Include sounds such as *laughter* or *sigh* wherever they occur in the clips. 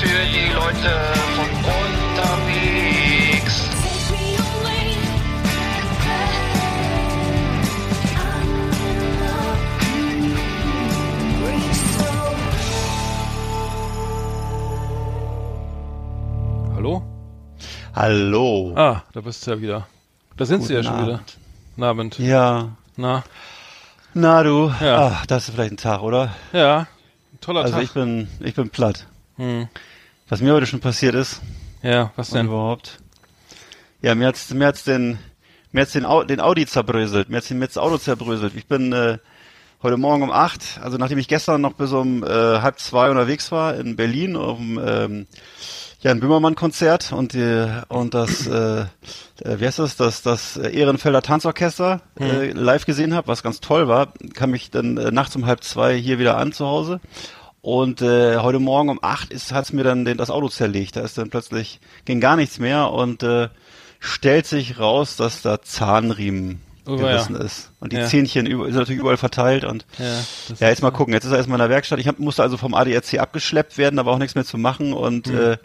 Für die Leute von unterwegs. Hallo? Hallo. Ah, da bist du ja wieder. Da sind sie ja Guten schon wieder. Abend. Guten Abend. Ja. Na, Na du. Ja. Ah, das ist vielleicht ein Tag, oder? ja. Ein toller Also Tag. ich bin, ich bin platt. Hm. Was mir heute schon passiert ist Ja, was denn? überhaupt. Ja, mir hat's, mir hat's den, mir hat's den, Au den Audi zerbröselt. Mir hat's, den- mir hat's das Auto zerbröselt. Ich bin äh, heute Morgen um acht, also nachdem ich gestern noch bis um äh, halb zwei unterwegs war in Berlin auf dem ähm, Jan Böhmermann Konzert und die, und das äh, äh, wie heißt das das das äh, Ehrenfelder Tanzorchester äh, live gesehen habe, was ganz toll war, kam ich dann äh, nachts um halb zwei hier wieder an zu Hause und äh, heute Morgen um acht ist hat's mir dann den, das Auto zerlegt, da ist dann plötzlich ging gar nichts mehr und äh, stellt sich raus, dass da Zahnriemen Oh, gerissen ja. ist und die Ja. Zähnchen über, sind natürlich überall verteilt und Ja, ja, jetzt mal gucken. Jetzt ist er erstmal in der Werkstatt. Ich hab, musste also vom ADAC abgeschleppt werden, da war auch nichts mehr zu machen. Und Mhm. äh,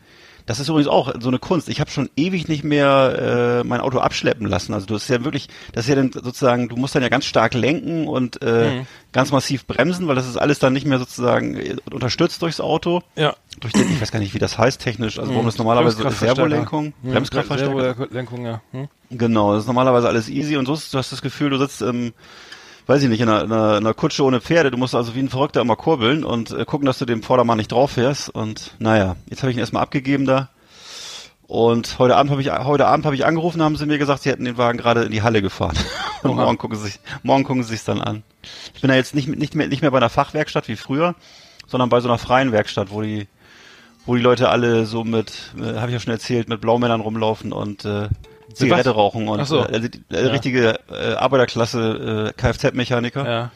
das ist übrigens auch so eine Kunst. Ich habe schon ewig nicht mehr äh, mein Auto abschleppen lassen. Also du ist ja wirklich, das ist ja dann sozusagen, du musst dann ja ganz stark lenken und äh, Mhm. ganz massiv bremsen, weil das ist alles dann nicht mehr sozusagen äh, unterstützt durchs Auto. Ja. Durch den, ich weiß gar nicht, wie das heißt technisch. Also warum Mhm. das normalerweise. Servolenkung, Hm, Bremskraftverstärker. Servolenkung, ja. Hm? Genau, das ist normalerweise alles easy und so ist, du hast das Gefühl, du sitzt im, weiß ich nicht, in einer, in einer, in einer Kutsche ohne Pferde, du musst also wie ein Verrückter immer kurbeln und äh, gucken, dass du dem Vordermann nicht drauf fährst. Und naja, jetzt habe ich ihn erstmal abgegeben da. Und heute Abend habe ich heute Abend habe ich angerufen, haben sie mir gesagt, sie hätten den Wagen gerade in die Halle gefahren. *laughs* Und morgen gucken sie sich morgen gucken sie sich's dann an. Ich bin ja jetzt nicht nicht mehr nicht mehr bei einer Fachwerkstatt wie früher, sondern bei so einer freien Werkstatt, wo die wo die Leute alle so mit, äh, habe ich ja schon erzählt, mit Blaumännern rumlaufen und äh, Zigarette was? rauchen und so. äh, also die, äh, richtige äh, Arbeiterklasse äh, Kfz-Mechaniker. Ja.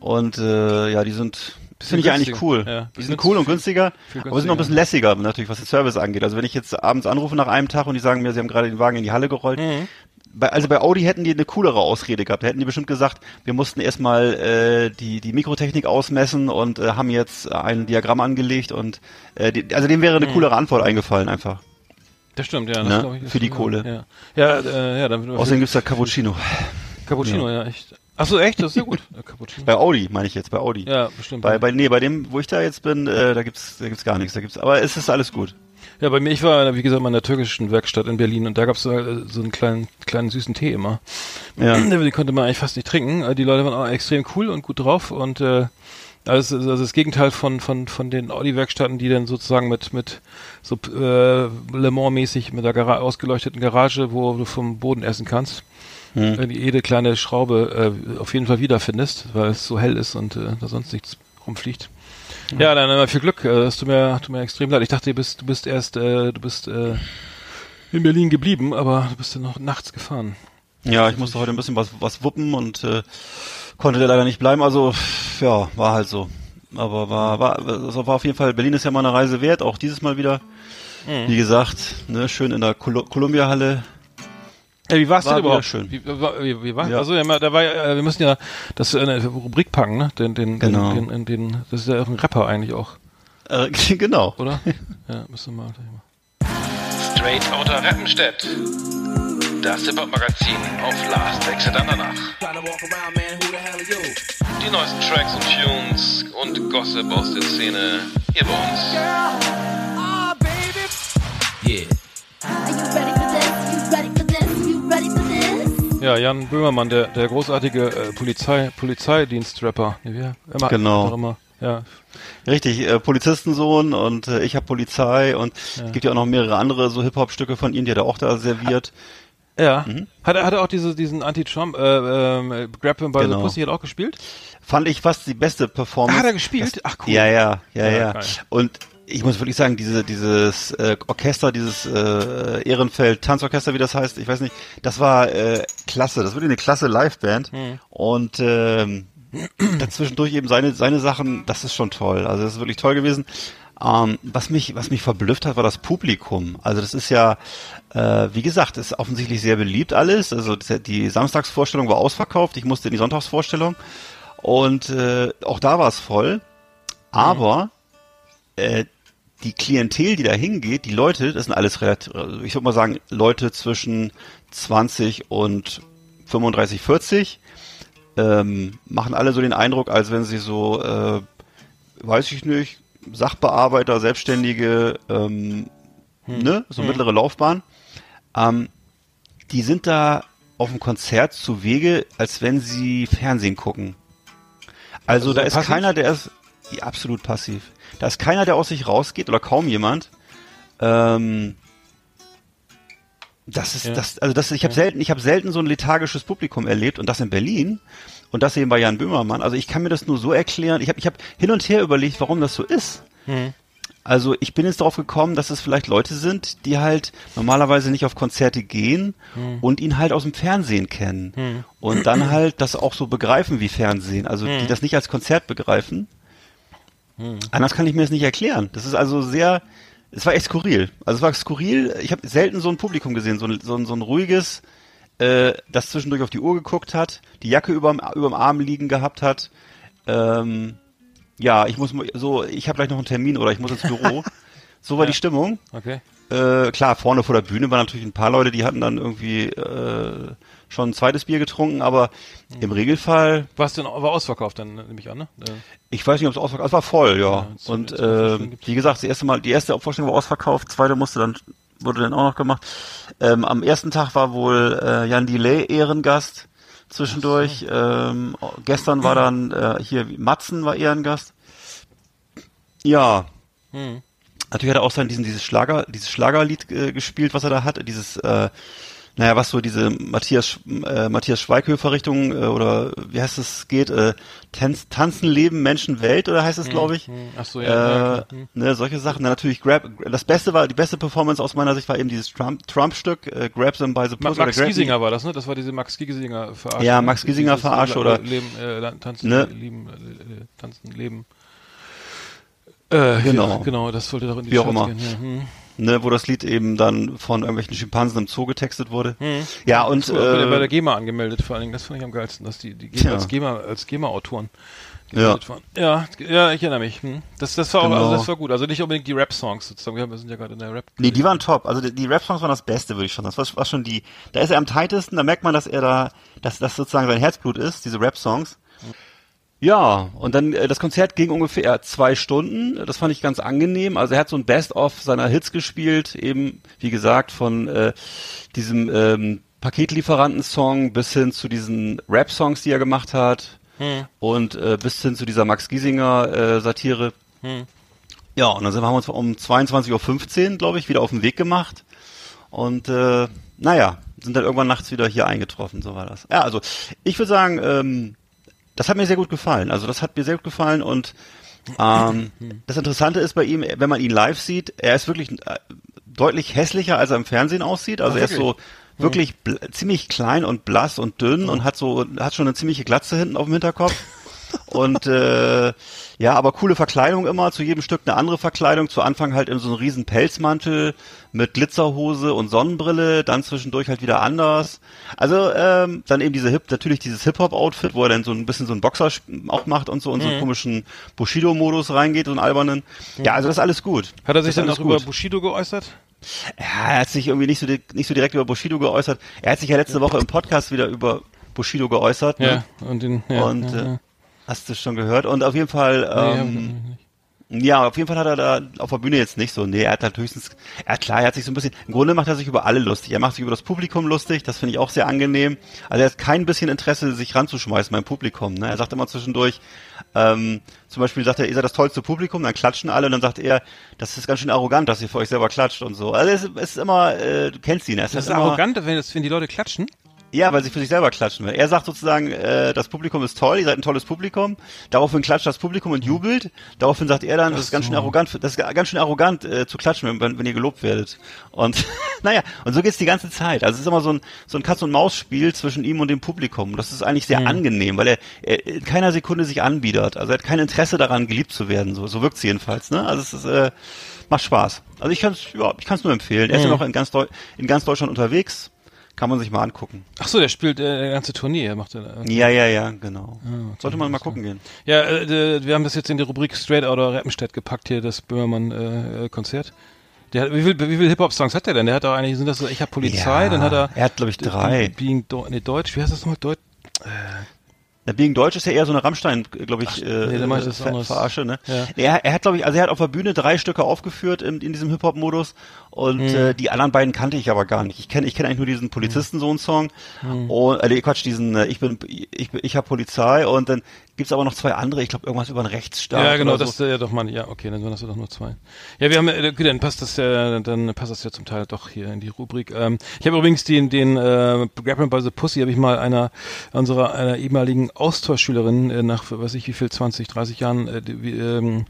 Und äh, ja, die sind, das finde ich eigentlich günstiger. cool. Ja, die sind cool und günstiger, viel aber sind noch ein bisschen lässiger natürlich, was den Service angeht. Also wenn ich jetzt abends anrufe nach einem Tag und die sagen mir, sie haben gerade den Wagen in die Halle gerollt, Mhm. bei, also bei Audi hätten die eine coolere Ausrede gehabt. Da hätten die bestimmt gesagt, wir mussten erstmal äh, die, die Mikrotechnik ausmessen und äh, haben jetzt ein Diagramm angelegt und äh, die, also dem wäre eine coolere Antwort eingefallen einfach. Das stimmt, ja. Das Ne? ich, Für die Kohle. Ja, ja, äh, ja dann Außerdem gibt's da Cappuccino. Cappuccino, ja. echt. Ach so, echt? Das ist ja gut. Ja, Cappuccino. Bei Audi meine ich jetzt, bei Audi. Ja, bestimmt. Bei, bei, nee, bei dem, wo ich da jetzt bin, äh, da gibt's, da gibt's gar nichts. Da gibt's, aber es ist alles gut. Ja, bei mir, ich war, wie gesagt, mal in der türkischen Werkstatt in Berlin und da gab's so, äh, so einen kleinen, kleinen süßen Tee immer. Ja. *clears throat* Die konnte man eigentlich fast nicht trinken. Die Leute waren auch extrem cool und gut drauf und äh, also, also das Gegenteil von von von den Audi-Werkstätten, die dann sozusagen mit mit so äh, Le Mans-mäßig mit der Gara ausgeleuchteten Garage, wo du vom Boden essen kannst, Hm. äh, die jede kleine Schraube äh, auf jeden Fall wiederfindest, weil es so hell ist und äh, da sonst nichts rumfliegt. Ja, dann äh, viel Glück. Äh, das tut mir, tut mir extrem leid. Ich dachte, du bist, du bist erst, äh, du bist äh, in Berlin geblieben, aber du bist ja noch nachts gefahren. Ja, ich musste heute ein bisschen was, was wuppen und äh, konnte da leider nicht bleiben. Also, ja, war halt so. Aber war, war, also war auf jeden Fall, Berlin ist ja mal eine Reise wert, auch dieses Mal wieder. Wie gesagt, ne, schön in der Col Columbia-Halle. Ja, wie war's War denn wieder überhaupt? schön. Wie, war, wie, wie war? Ja. Also ja, da war ja, äh, wir müssen ja das in eine Rubrik packen, ne? Den, den, Genau. den, den, den, das ist ja auch ein Rapper eigentlich auch, Äh, *laughs* genau. oder? ja, müssen wir mal. gleich mal. Straight Outta Rappenstedt. Das Hip-Hop-Magazin auf Last Exit Andernach. Die neuesten Tracks und Tunes und Gossip aus der Szene hier bei uns. Ja, Jan Böhmermann, der, der großartige äh, Polizei, Polizeidienstrapper. Wie, immer, Genau. Immer. Ja. Richtig, äh, Polizistensohn und äh, ich hab Polizei und es gibt ja auch noch mehrere andere so Hip-Hop-Stücke von ihm, die hat er auch da serviert. Ja. Hat, er, hat er auch diese, diesen Anti-Trump, äh, ähm, Grab Him by Genau. the Pussy hat auch gespielt? Fand ich fast die beste Performance. Ah, hat er gespielt? Ach cool. Ja, ja, ja, Ja, ja. Und ich muss wirklich sagen, diese, dieses äh, Orchester, dieses äh, Ehrenfeld Tanzorchester, wie das heißt, ich weiß nicht, das war äh, klasse. Das wirklich eine klasse Liveband. Hm. Und ähm, *clears throat* dazwischendurch eben seine seine Sachen, das ist schon toll. Also das ist wirklich toll gewesen. Ähm, was mich was mich verblüfft hat, war das Publikum. Also das ist ja, äh, wie gesagt, ist offensichtlich sehr beliebt alles. Also die Samstagsvorstellung war ausverkauft. Ich musste in die Sonntagsvorstellung und äh, auch da war es voll. Aber äh, die Klientel, die da hingeht, die Leute, das sind alles relativ, also ich würde mal sagen, Leute zwischen 20 und 35, 40, ähm, machen alle so den Eindruck, als wenn sie so, äh, weiß ich nicht, Sachbearbeiter, Selbstständige, ähm, ne, so mittlere Laufbahn, ähm, die sind da auf dem Konzert zu Wege, als wenn sie Fernsehen gucken. Also, Also da ist passiv? keiner, der ist ja, absolut passiv. Da ist keiner, der aus sich rausgeht oder kaum jemand. Ähm, das ist Ja. das, also das, ich habe selten, ich habe selten so ein lethargisches Publikum erlebt und das in Berlin und das eben bei Jan Böhmermann. Also ich kann mir das nur so erklären. Ich habe, ich habe hin und her überlegt, warum das so ist. Also ich bin jetzt darauf gekommen, dass es vielleicht Leute sind, die halt normalerweise nicht auf Konzerte gehen und ihn halt aus dem Fernsehen kennen und dann halt das auch so begreifen wie Fernsehen. Also die das nicht als Konzert begreifen. Anders kann ich mir das nicht erklären. Das ist also sehr, es war echt skurril. Also es war skurril. Ich habe selten so ein Publikum gesehen, so ein, so ein, so ein ruhiges, äh, das zwischendurch auf die Uhr geguckt hat, die Jacke überm, überm Arm liegen gehabt hat. Ähm, ja, ich muss so, ich habe gleich noch einen Termin oder ich muss ins *laughs* Büro. So war die Stimmung. Okay. Äh, klar, vorne vor der Bühne waren natürlich ein paar Leute, die hatten dann irgendwie äh, schon ein zweites Bier getrunken, aber im Regelfall, Was denn, war ausverkauft dann, nehme ich an, ne? Äh, ich weiß nicht, ob es ausverkauft, es war voll, ja. Ja, Und äh, wie gesagt, das erste Mal, die erste Vorstellung war ausverkauft, zweite musste dann wurde dann auch noch gemacht. Ähm, am ersten Tag war wohl äh, Jan Delay Ehrengast zwischendurch. Ähm, gestern war dann äh, hier Matzen war Ehrengast. Ja. Hm. Natürlich hat er auch sein diesen dieses Schlager dieses Schlagerlied äh, gespielt, was er da hat, dieses äh, naja, was so diese Matthias äh, Matthias Schweighöfer Richtung äh, oder wie heißt es geht äh, Tanz, Tanzen Leben Menschen Welt oder heißt es glaube ich. hm. Ach so, ja. ja, Äh, klar. Hm. ne, solche Sachen. Dann natürlich Grab. Das Beste war, die beste Performance aus meiner Sicht war eben dieses Trump, Trump-Stück, äh, Grab them by the pussy Max Giesinger war das, ne? Das war diese Max Giesinger Verarsche. Ja, ne? Max Giesinger Verarsche oder- Leben, äh, tanzen, Ne? lieben, äh, tanzen, leben. Äh, Genau. Ja, genau, das sollte doch in die Wie auch Charts immer. gehen. Ja, hm. Ne, wo das Lied eben dann von irgendwelchen Schimpansen im Zoo getextet wurde. Ja, und So, bei, bei der äh, GEMA angemeldet, vor allen Dingen, das fand ich am geilsten, dass die, die. GEMA als GEMA, als GEMA-Autoren Ja. waren. Ja, ja, ich erinnere mich. Hm. Das, das war auch, Genau. also das war gut. Also nicht unbedingt die Rap-Songs sozusagen. Wir sind ja gerade in der Rap. nee, die waren top. Also die, die Rap-Songs waren das Beste, würde ich schon sagen. Das war, war schon die, da ist er am tightesten, da merkt man, dass er da, dass das sozusagen sein Herzblut ist, diese Rap-Songs. Ja, und dann äh, das Konzert ging ungefähr zwei Stunden. Das fand ich ganz angenehm. Also er hat so ein Best-of seiner Hits gespielt, eben wie gesagt von äh, diesem ähm, Paketlieferanten-Song bis hin zu diesen Rap-Songs, die er gemacht hat und äh, bis hin zu dieser Max Giesinger äh, Satire. Ja, und dann sind wir, haben wir uns um 22.15 Uhr, glaube ich, wieder auf den Weg gemacht. Und äh, naja, sind dann irgendwann nachts wieder hier eingetroffen, so war das. Ja, also ich würde sagen, ähm, das hat mir sehr gut gefallen. Also das hat mir sehr gut gefallen und ähm, *laughs* das Interessante ist bei ihm, wenn man ihn live sieht, er ist wirklich äh, deutlich hässlicher, als er im Fernsehen aussieht. Also Ach, er ist so wirklich? ziemlich klein und blass und dünn und hat so hat schon eine ziemliche Glatze hinten auf dem Hinterkopf. Und äh, ja, aber coole Verkleidung immer, zu jedem Stück eine andere Verkleidung. Zu Anfang halt in so einem riesen Pelzmantel mit Glitzerhose und Sonnenbrille, dann zwischendurch halt wieder anders. Also ähm, dann eben diese Hip, natürlich dieses Hip-Hop-Outfit, wo er dann so ein bisschen so einen Boxer auch macht und so und so Mhm. einen komischen Bushido-Modus reingeht, so einen albernen. Ja, also das ist alles gut. Hat er sich dann auch alles über gut. Bushido geäußert? Ja, er hat sich irgendwie nicht so, nicht so direkt über Bushido geäußert. Er hat sich ja letzte Woche im Podcast wieder über Bushido geäußert. Ne? Ja. Und den, ja, und ja, äh, ja. Hast du schon gehört. Und auf jeden Fall, ähm. Ja, auf jeden Fall hat er da auf der Bühne jetzt nicht so. Nee, er hat halt höchstens, er klar, er hat sich so ein bisschen, im Grunde macht er sich über alle lustig. Er macht sich über das Publikum lustig, das finde ich auch sehr angenehm. Also er hat kein bisschen Interesse, sich ranzuschmeißen beim Publikum. Ne? Er sagt immer zwischendurch, ähm, zum Beispiel sagt er, ihr seid das tollste Publikum, dann klatschen alle und dann sagt er, das ist ganz schön arrogant, dass ihr für euch selber klatscht und so. Also es ist, es ist immer, äh, du kennst ihn. Er Das ist immer, arrogant, wenn, das, wenn die Leute klatschen. Ja, weil sie für sich selber klatschen will. Er sagt sozusagen, äh, das Publikum ist toll, ihr seid ein tolles Publikum. Daraufhin klatscht das Publikum und jubelt. Daraufhin sagt er dann, das ist ganz schön arrogant, das ist ganz schön arrogant äh, zu klatschen, wenn, wenn ihr gelobt werdet. Und *laughs* naja, und so geht's die ganze Zeit. Also es ist immer so ein so ein Katz und Maus Spiel zwischen ihm und dem Publikum. Das ist eigentlich sehr angenehm, weil er, er in keiner Sekunde sich anbietet. Also er hat kein Interesse daran, geliebt zu werden. So, so wirkt's jedenfalls. Ne? Also es ist äh, macht Spaß. Also ich kann's, ja, ich kann's nur empfehlen. Er ist ja noch in ganz Deu in ganz Deutschland unterwegs. Kann man sich mal angucken. Ach so, der spielt äh, ganze Tournee, er macht er. Ja, ja, ja, genau. Sollte man mal gucken gehen. Ja, äh, wir haben das jetzt in die Rubrik Straight Outta Rappenstedt gepackt hier, das Böhmermann äh, äh, Konzert. Der hat, wie viel, wie viel Hip-Hop-Songs hat der denn? Der hat doch eigentlich, sind das so, ich hab Polizei, Ja, dann hat er. er hat, glaub ich, drei. Being, nee, Deutsch, wie heißt das nochmal? Deutsch? Der Being Deutsch ist ja eher so eine Rammstein, glaube ich, äh, nee, mach ich Ver. Verarsche, ne? Ja. Nee, Er, er hat, glaube ich, also er hat auf der Bühne drei Stücke aufgeführt in, in diesem Hip-Hop-Modus und Hm. äh, die anderen beiden kannte ich aber gar nicht. Ich kenne ich kenne eigentlich nur diesen Polizistensohn-Song Hm. und, äh, Quatsch, diesen äh, Ich bin, ich, ich habe Polizei und dann gibt's aber noch zwei andere, ich glaube irgendwas über einen Rechtsstaat Ja, genau, das so. ja doch mal, ja, okay, dann waren das ja doch nur zwei. Ja, wir haben, äh, gut, dann passt das ja, dann passt das ja zum Teil doch hier in die Rubrik. Ähm, ich habe übrigens den, den äh, Grab by the Pussy habe ich mal einer unserer einer ehemaligen Austauschschülerin äh, nach, weiß ich wie viel, 20, 30 Jahren äh, wie, ähm,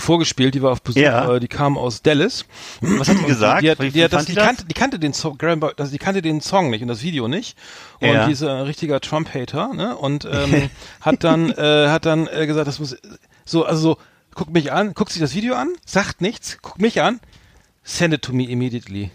vorgespielt. Die war auf Besuch, Ja. äh, die kam aus Dallas. Was hat die gesagt? Die, hat, hat das, kannte, die kannte den Song, also die kannte den Song nicht und das Video nicht. Und Ja. die ist ein richtiger Trump-Hater, ne? Und ähm, *laughs* hat dann, äh, hat dann äh, gesagt, das muss so, also so, guckt mich an, guckt sich das Video an, sagt nichts, guckt mich an, send it to me immediately.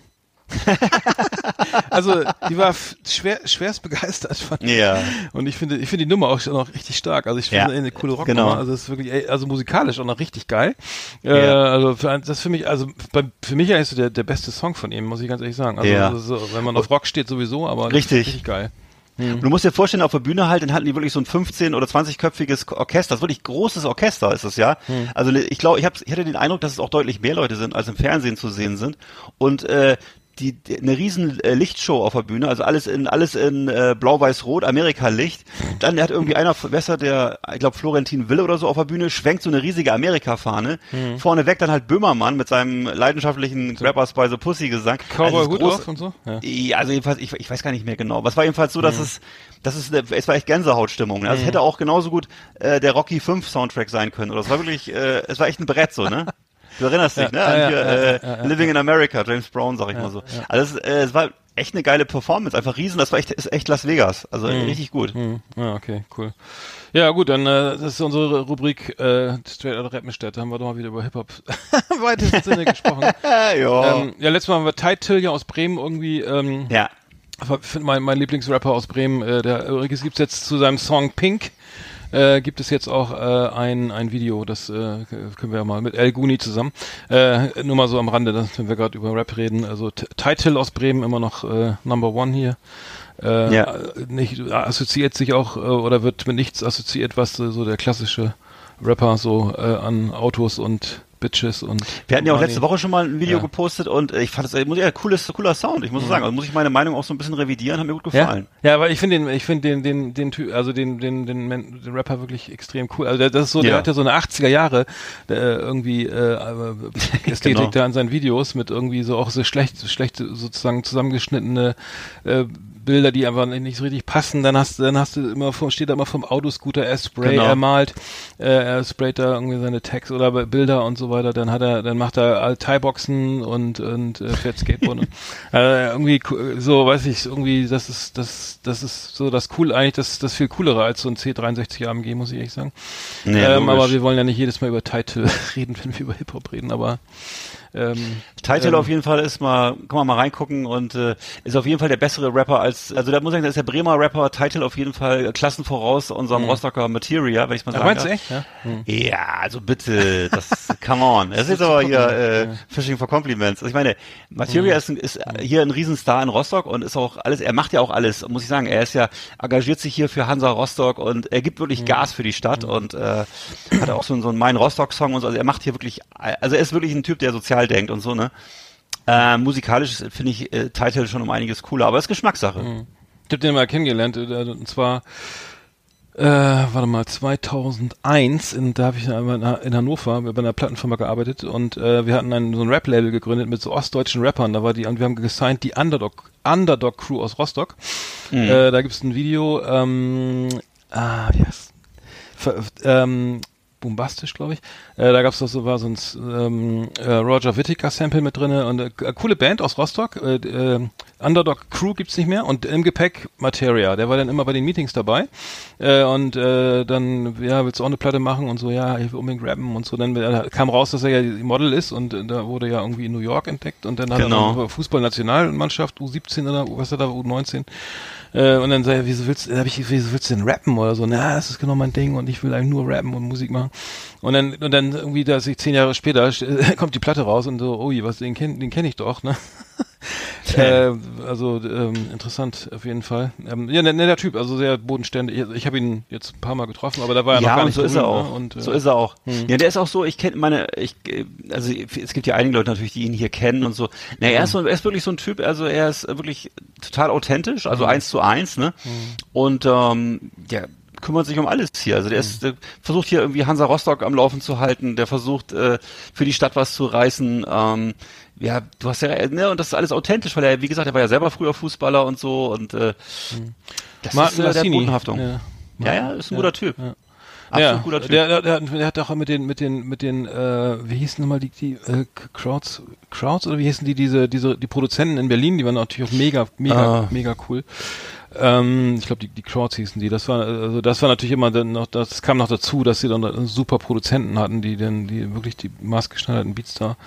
*laughs* also die war schwer, schwerst begeistert von Ja. und ich finde, ich finde die Nummer auch schon noch richtig stark. Also ich finde Ja, eine coole Rocknummer. genau. Also es ist wirklich, ey, also musikalisch auch noch richtig geil. Äh, Ja. also für, ein- das ist für mich, also bei, für mich eigentlich so der, der beste Song von ihm, muss ich ganz ehrlich sagen. Also Ja. so, so, wenn man auf Rock steht sowieso, aber Richtig. richtig geil. Und du musst dir vorstellen, auf der Bühne halt, dann hatten die wirklich so ein 15 oder 20-köpfiges Orchester. Das ist wirklich großes Orchester ist es ja. Also ich glaube, ich, hab, ich hatte den Eindruck, dass es auch deutlich mehr Leute sind, als im Fernsehen zu sehen sind. Und äh, die, die eine riesen äh, Lichtshow auf der Bühne, also alles in alles in äh, blau-weiß-rot, Amerika-Licht. Dann hat irgendwie einer, besser der, ich glaube Florentin Wille oder so auf der Bühne, schwenkt so eine riesige Amerika-Fahne. Vorne weg dann halt Böhmermann mit seinem leidenschaftlichen Grabbers by the Pussy Gesang. Cowboy Also Hut groß- auf und so. Ja. ja, also jedenfalls, ich, ich weiß gar nicht mehr genau. Aber es war jedenfalls so, Mhm. dass es, das ist, es war echt Gänsehautstimmung. Ne? Also es hätte auch genauso gut äh, der Rocky 5 Soundtrack sein können. Oder es war wirklich, äh, es war echt ein Brett so, ne? *laughs* Du erinnerst dich, ne? An hier, äh, Living in America, James Brown, sag ich mal so. Also es, äh, es war echt eine geile Performance, einfach riesen. Das war echt, ist echt Las Vegas. Also richtig gut. Hm, Ja, okay, cool. Ja, gut, dann äh, das ist unsere Rubrik äh, Straight Outta Rappenstedt. Da haben wir doch mal wieder über Hip-Hop *laughs* weitesten Sinne gesprochen. *laughs* Ja. Ähm, ja, letztes Mal haben wir Ty Till aus Bremen irgendwie ähm, ja. Mein, mein Lieblingsrapper aus Bremen, äh, der übrigens gibt's jetzt zu seinem Song Pink, äh, gibt es jetzt auch äh, ein, ein Video, das äh, können wir ja mal mit El Guni zusammen. Äh, nur mal so am Rande, das, wenn wir gerade über Rap reden. Also Title aus Bremen immer noch äh, Number One hier. Äh, Ja. nicht assoziiert sich auch äh, oder wird mit nichts assoziiert, was äh, so der klassische Rapper so äh, an Autos und Bitches und Wir hatten ja auch letzte Woche schon mal ein Video Ja. gepostet und äh, ich fand es äh, muss- ja cooles, cooler Sound. Ich muss sagen, also muss ich meine Meinung auch so ein bisschen revidieren, hat mir gut gefallen. Ja, ja, aber ich finde den, ich finde den, den, den Typ, also den, den, den, den Rapper wirklich extrem cool. Also der, das ist so, der Ja. hat ja so eine 80er Jahre äh, irgendwie äh, äh, *laughs* Ästhetik Genau. da an seinen Videos mit irgendwie so auch so schlecht, schlecht sozusagen zusammengeschnittene äh, Bilder, die einfach nicht so richtig passen. Dann hast, dann hast du immer vor, steht da immer vom Autoscooter, er Spray, Genau. er malt, äh, er sprayt da irgendwie seine Tags oder Bilder und so weiter. Dann hat er, dann macht er all Thai-Boxen und und äh, fährt Skateboard. und, *laughs* äh, irgendwie so, weiß ich, irgendwie das ist das das ist so das cool eigentlich, das das viel coolere als so ein C63 AMG, muss ich ehrlich sagen. Nee, ähm, aber wir wollen ja nicht jedes Mal über Title *laughs* reden, wenn wir über Hip Hop reden, aber ähm, Title Ähm, auf jeden Fall ist mal, kann man mal reingucken und äh, ist auf jeden Fall der bessere Rapper als als, also da muss ich sagen, da ist der Bremer Rapper Title auf jeden Fall Klassen voraus unserem Rostocker Materia, wenn ich mal sagen meinst du darf. echt? Ja. Hm. Ja, also bitte, das, *laughs* come on. Das ist jetzt aber hier *laughs* äh, Fishing for Compliments. Also ich meine, Materia ist, ein- ist hier ein Riesenstar in Rostock und ist auch alles, er macht ja auch alles, muss ich sagen. Er ist ja, engagiert sich hier für Hansa Rostock und er gibt wirklich Gas für die Stadt und äh, hat auch so, so einen Mein Rostock-Song und so. Also er macht hier wirklich, also er ist wirklich ein Typ, der sozial denkt und so, ne? Äh, musikalisch finde ich äh, Title schon um einiges cooler, aber ist Geschmackssache. Ich habe den mal kennengelernt, äh, und zwar, äh, warte mal, 2001, in, da habe ich in, in Hannover bei einer Plattenfirma gearbeitet und äh, wir hatten ein, so ein Rap-Label gegründet mit so ostdeutschen Rappern. Da war die, und wir haben gesigned die Underdog, Underdog Crew aus Rostock. Äh, da gibt's ein Video, ähm, ah, wie heißt ver, ähm, bombastisch, glaube ich. Äh, da gab's doch so war so ein ähm, äh, Roger Whittaker Sample mit drinne und äh, coole Band aus Rostock. Äh, äh, Underdog Crew gibt's nicht mehr und im Gepäck Materia. Der war dann immer bei den Meetings dabei äh, und äh, dann ja willst du auch eine Platte machen und so ja ich will unbedingt rappen und so. Dann äh, kam raus, dass er ja die Model ist und äh, da wurde ja irgendwie in New York entdeckt und dann hat Genau. er noch Fußballnationalmannschaft U17 oder was er da U19 äh, und dann sei er, wieso willst, hab ich, wieso willst du denn rappen oder so? Na, das ist genau mein Ding und ich will eigentlich nur rappen und Musik machen. Und dann, und dann irgendwie, dass ich zehn Jahre später *laughs* kommt die Platte raus und so, ui, was, den kenn, den kenne ich doch, ne? Äh, also ähm, interessant auf jeden Fall. Ähm, ja, ne- netter Typ, also sehr bodenständig. Ich, ich habe ihn jetzt ein paar Mal getroffen, aber da war er noch Ja, gar und nicht so ist er berühmt, auch. Ne? Und, äh, so ist er auch. Ja, der ist auch so, ich kenne meine, ich, also es gibt ja einige Leute natürlich, die ihn hier kennen und so. Na, er ist so, er ist wirklich so ein Typ, also er ist wirklich total authentisch, also eins zu eins, ne? Und ähm, der kümmert sich um alles hier. Also der ist, der versucht hier irgendwie Hansa Rostock am Laufen zu halten, der versucht äh, für die Stadt was zu reißen. Ähm, ja, du hast ja, ne, und das ist alles authentisch, weil er, wie gesagt, er war ja selber früher Fußballer und so und äh, das Martin ist äh, der. Bodenhaftung. Ja. Ja, ja, ist ein guter Typ. ja. Absolut ja, guter Typ. Der, der, der hat auch mit den, mit den, mit den, äh, wie hießen nochmal die, die äh, Crowds, Crowds oder wie hießen die, diese, diese, die Produzenten in Berlin, die waren natürlich auch mega, mega, Ah. mega cool. Ähm, ich glaube, die, die Crowds hießen die. Das war, also das war natürlich immer dann noch, das kam noch dazu, dass sie dann super Produzenten hatten, die dann, die wirklich die maßgeschneiderten Beats da.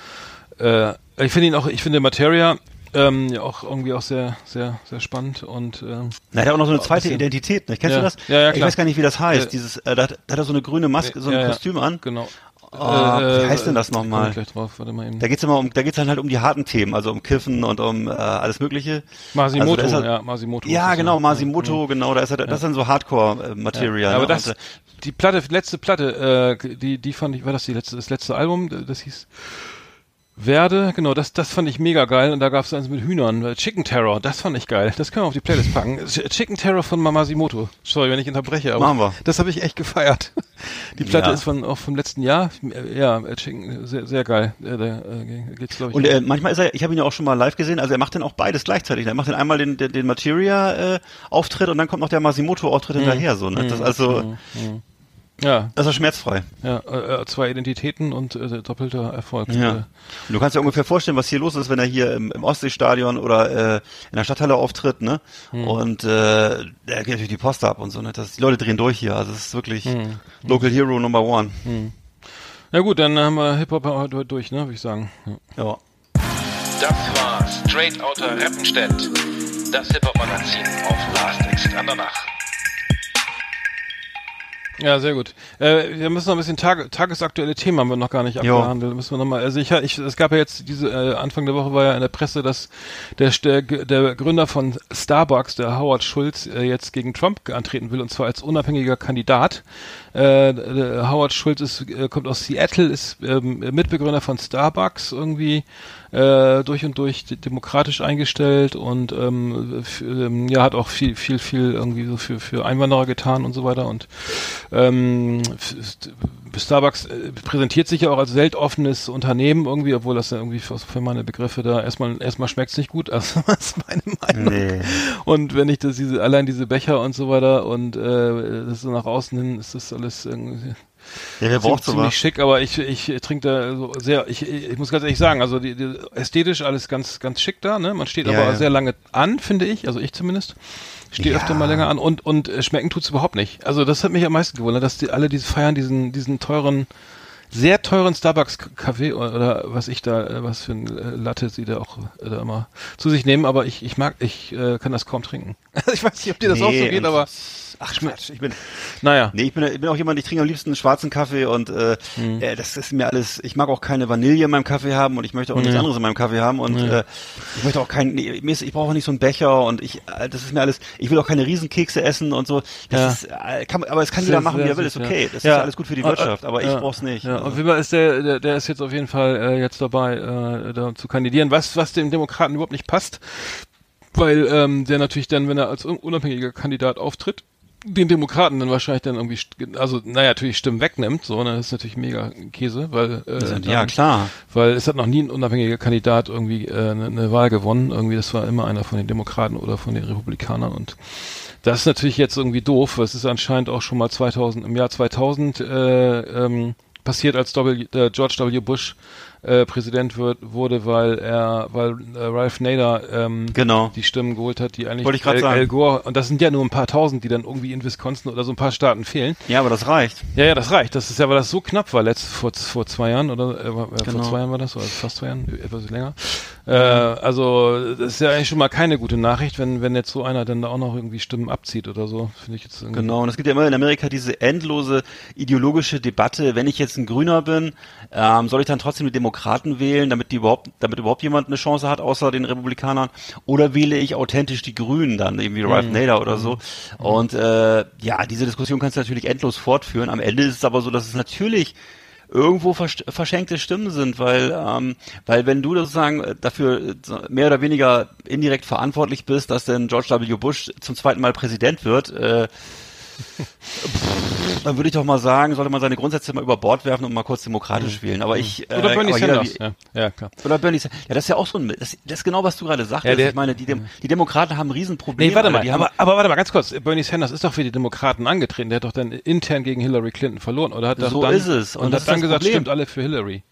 Äh, ich finde ihn auch, ich finde Materia ähm, ja auch irgendwie auch sehr, sehr, sehr spannend und ähm, Na, der hat auch noch so eine zweite Identität, nicht? Kennst Ja. du das? Ja, ja, Ich klar. weiß gar nicht, wie das heißt. Äh, Dieses, äh, da, hat, da hat er so eine grüne Maske, so ein ja, ja. Kostüm an. Genau. Ah, wie heißt denn das nochmal? komm ich Gleich drauf, warte mal eben. Da geht's immer um, da geht's dann halt um die harten Themen, also um Kiffen und um äh, alles Mögliche. Masimoto, Also er- ja, Masimoto. Ja, genau, Masimoto, genau, da ist er, das ist dann so Hardcore-Material. Ja, aber ne? das, Und, äh, die Platte, letzte Platte, äh, die, die fand ich, war das die letzte, das letzte Album, das hieß Werde, genau, das, das fand ich mega geil und da gab es eins mit Hühnern, Chicken Terror, das fand ich geil, das können wir auf die Playlist packen. Ch- Chicken Terror von Mamasimoto, sorry, wenn ich unterbreche, aber Machen wir. das habe ich echt gefeiert. Die Platte Ja. ist von, auch vom letzten Jahr, ja, äh, Chicken, sehr, sehr geil, äh, da äh, geht's glaube ich. Und äh, manchmal ist er, ich habe ihn ja auch schon mal live gesehen, also er macht dann auch beides gleichzeitig. Er macht dann einmal den, den, den Materia-Auftritt und dann kommt noch der Masimoto-Auftritt Mhm. hinterher. So, ne? Das, also, ja, das ist schmerzfrei. ja, äh, äh, zwei Identitäten und äh, doppelter Erfolg. Ja. Äh, Und du kannst dir ungefähr vorstellen, was hier los ist, wenn er hier im, im Ostseestadion oder äh, in der Stadthalle auftritt, ne? Hm. Und äh, da geht natürlich die Post ab und so, ne? Das, die Leute drehen durch hier. Also es ist wirklich Hm. Local Hero Number One. Ja gut, dann haben wir Hip-Hop heute durch, ne, würde ich sagen. Ja. Ja. Das war Straight Outta Rappenstedt, das Hip-Hop-Magazin auf Last Exit Andernach. Ja, sehr gut. Äh, wir müssen noch ein bisschen Tag tagesaktuelle Themen haben wir noch gar nicht Jo. abgehandelt. Müssen wir noch mal. Also ich, ich, es gab ja jetzt diese äh, Anfang der Woche war ja in der Presse, dass der der, der Gründer von Starbucks, der Howard Schulz, äh, jetzt gegen Trump antreten will und zwar als unabhängiger Kandidat. Äh, Howard Schulz ist, äh, kommt aus Seattle, ist ähm, Mitbegründer von Starbucks irgendwie äh, durch und durch de- demokratisch eingestellt und ähm, ähm, ja hat auch viel viel viel irgendwie so für für Einwanderer getan und so weiter und ähm, Starbucks äh, präsentiert sich ja auch als weltoffenes Unternehmen irgendwie, obwohl das ja irgendwie für, für meine Begriffe da erstmal erstmal schmeckt's nicht gut, *laughs* also das ist meine Meinung. Nee. Und wenn ich das diese allein diese Becher und so weiter und äh, das so nach außen hin ist das alles irgendwie Ja, wer braucht ziemlich sowas? schick, aber ich, ich trinke da so sehr, ich, ich muss ganz ehrlich sagen, also die, die ästhetisch alles ganz, ganz schick da, ne? Man steht Ja, aber ja. sehr lange an, finde ich, also ich zumindest. Stehe Ja. öfter mal länger an und, und äh, schmecken tut's überhaupt nicht. Also das hat mich am meisten gewundert, dass die alle diese feiern, diesen, diesen teuren sehr teuren Starbucks-Kaffee oder was ich da, äh, was für ein äh, Latte sie da auch da immer zu sich nehmen, aber ich, ich mag, ich äh, kann das kaum trinken. *laughs* ich weiß nicht, ob dir das auch so Nee, geht, aber Ach Quatsch, ich bin, naja. nee, ich bin, ich bin auch jemand, ich trinke am liebsten einen schwarzen Kaffee und äh, Mhm. äh, das ist mir alles, ich mag auch keine Vanille in meinem Kaffee haben und ich möchte auch nichts anderes in meinem Kaffee haben und äh, ich möchte auch keinen, nee, ich brauche auch nicht so einen Becher und ich, äh, das ist mir alles, ich will auch keine Riesenkekse essen und so. Das Ja. ist, äh, kann, aber es kann Sehr, jeder machen, wie er will, ist okay. ja. Das Ja. ist alles gut für die Wirtschaft, aber ich ja. brauch's nicht. Ja, Also. und Wimmer ist der, der, der ist jetzt auf jeden Fall äh, jetzt dabei, äh, da zu kandidieren, was, was dem Demokraten überhaupt nicht passt, weil ähm, der natürlich dann, wenn er als un- unabhängiger Kandidat auftritt, den Demokraten dann wahrscheinlich dann irgendwie, also naja, natürlich Stimmen wegnimmt, so, ne, das ist natürlich mega Käse, weil äh, ja, dann- klar. weil es hat noch nie ein unabhängiger Kandidat irgendwie äh, eine, eine Wahl gewonnen. Irgendwie, das war immer einer von den Demokraten oder von den Republikanern und das ist natürlich jetzt irgendwie doof. weil Es ist anscheinend auch schon mal 2000 im Jahr 2000 äh, ähm, passiert, als w, äh, George W. Bush äh, Präsident wird, wurde, weil er, weil äh, Ralph Nader ähm, Genau. die Stimmen geholt hat, die eigentlich Wollte ich Al, sagen. Al Gore und das sind ja nur ein paar Tausend, die dann irgendwie in Wisconsin oder so ein paar Staaten fehlen. Ja, aber das reicht. Ja, ja, das reicht. Das ist ja, weil das so knapp war, letzt, vor, vor zwei Jahren oder äh, äh, Genau. vor zwei Jahren war das, oder fast zwei Jahren, etwas länger. Äh, also das ist ja eigentlich schon mal keine gute Nachricht, wenn, wenn jetzt so einer dann da auch noch irgendwie Stimmen abzieht oder so. Finde ich jetzt irgendwie. Genau, und es gibt ja immer in Amerika diese endlose ideologische Debatte, wenn ich jetzt ein Grüner bin, ähm, soll ich dann trotzdem die Demokraten wählen, damit die überhaupt, damit überhaupt jemand eine Chance hat, außer den Republikanern, oder wähle ich authentisch die Grünen dann, irgendwie Ralph Nader oder so. Und äh, ja, diese Diskussion kannst du natürlich endlos fortführen. Am Ende ist es aber so, dass es natürlich irgendwo versch- verschenkte Stimmen sind, weil ähm, weil wenn du sozusagen äh, dafür äh, mehr oder weniger indirekt verantwortlich bist, dass denn George W. Bush zum zweiten Mal Präsident wird, äh, dann würde ich doch mal sagen, sollte man seine Grundsätze mal über Bord werfen und mal kurz demokratisch wählen. Aber ich äh, Oder Bernie jeder Sanders. wie- Ja, ja, klar. Oder Bernie Sanders. Ja, das ist ja auch so ein, das, das ist genau, was du gerade sagtest. Ja, der- ich meine, die, Dem die Demokraten haben ein Riesenproblem. Nee, warte mal, haben, aber, aber warte mal ganz kurz. Bernie Sanders ist doch für die Demokraten angetreten. Der hat doch dann intern gegen Hillary Clinton verloren, oder hat doch So dann, ist es. Und, Und das hat dann das gesagt, Problem. stimmt alle für Hillary.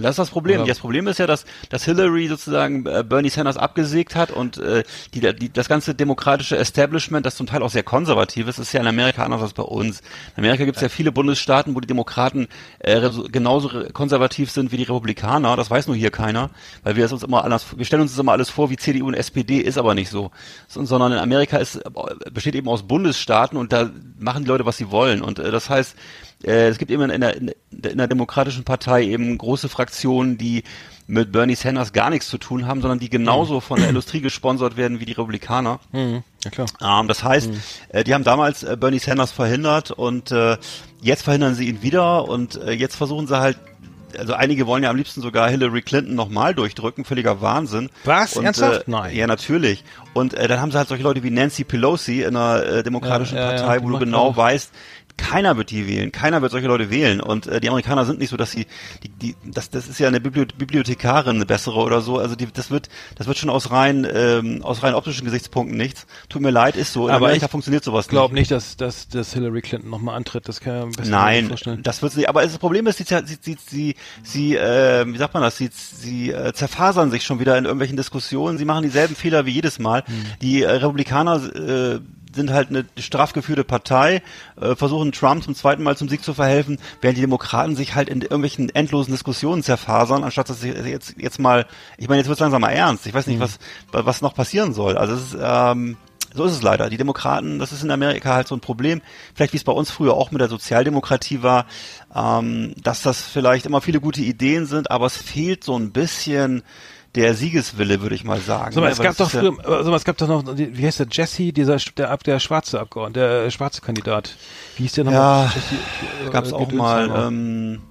Das ist das Problem. Oder- Das Problem ist ja, dass, dass Hillary sozusagen äh, Bernie Sanders abgesägt hat und äh, die, die, das ganze demokratische Establishment, das zum Teil auch sehr konservativ ist, ist ja in Amerika anders als bei uns. In Amerika gibt es ja viele Bundesstaaten, wo die Demokraten äh, genauso konservativ sind wie die Republikaner. Das weiß nur hier keiner, weil wir es uns immer anders, wir stellen uns das immer alles vor wie CDU und SPD, ist aber nicht so. So- Sondern in Amerika ist, äh, besteht eben aus Bundesstaaten und da machen die Leute, was sie wollen. Und äh, das heißt, es gibt eben in der, in der, in der Demokratischen Partei eben große Fraktionen, die mit Bernie Sanders gar nichts zu tun haben, sondern die genauso von der Industrie gesponsert werden wie die Republikaner. Mhm. Ja, klar. Ähm, das heißt, äh, die haben damals äh, Bernie Sanders verhindert und äh, jetzt verhindern sie ihn wieder und äh, jetzt versuchen sie halt also einige wollen ja am liebsten sogar Hillary Clinton nochmal durchdrücken, völliger Wahnsinn. Was? Und, Ernsthaft? Äh, Nein. Ja, natürlich. Und äh, dann haben sie halt solche Leute wie Nancy Pelosi in einer äh, demokratischen Ja, ja, ja, Partei, die wo du genau auch- weißt, keiner wird die wählen, keiner wird solche Leute wählen. Und äh, die Amerikaner sind nicht so, dass sie, die, die, das, das ist ja eine Bibli Bibliothekarin, eine bessere oder so. Also die, das wird, das wird schon aus rein, ähm, aus rein optischen Gesichtspunkten nichts. Tut mir leid, ist so. In Aber Amerika ich funktioniert sowas Ich glaube nicht, dass, dass, dass Hillary Clinton nochmal antritt. Das kann ich mir besser Nein, vorstellen. das wird sie. Aber das Problem ist, sie, sie, sie, sie, sie äh, wie sagt man das? Sie, sie äh, zerfasern sich schon wieder in irgendwelchen Diskussionen. Sie machen dieselben Fehler wie jedes Mal. Hm. Die äh, Republikaner äh, sind halt eine straff geführte Partei, äh, versuchen Trump zum zweiten Mal zum Sieg zu verhelfen, während die Demokraten sich halt in irgendwelchen endlosen Diskussionen zerfasern, anstatt dass sie jetzt jetzt mal, ich meine, jetzt wird langsam mal ernst. Ich weiß nicht, was was noch passieren soll. Also es ist ähm, so ist es leider. Die Demokraten, das ist in Amerika halt so ein Problem. Vielleicht wie es bei uns früher auch mit der Sozialdemokratie war, ähm, dass das vielleicht immer viele gute Ideen sind, aber es fehlt so ein bisschen der Siegeswille, würde ich mal sagen. Sag mal, ne? es gab doch ist ja- früher, sag mal, es gab doch noch, wie heißt der, Jesse, dieser, der, Ab- der schwarze Abgeordnete, der äh, schwarze Kandidat. Wie hieß der nochmal? Ja, Jesse, äh, gab's auch Gedönsheimer. mal, ähm,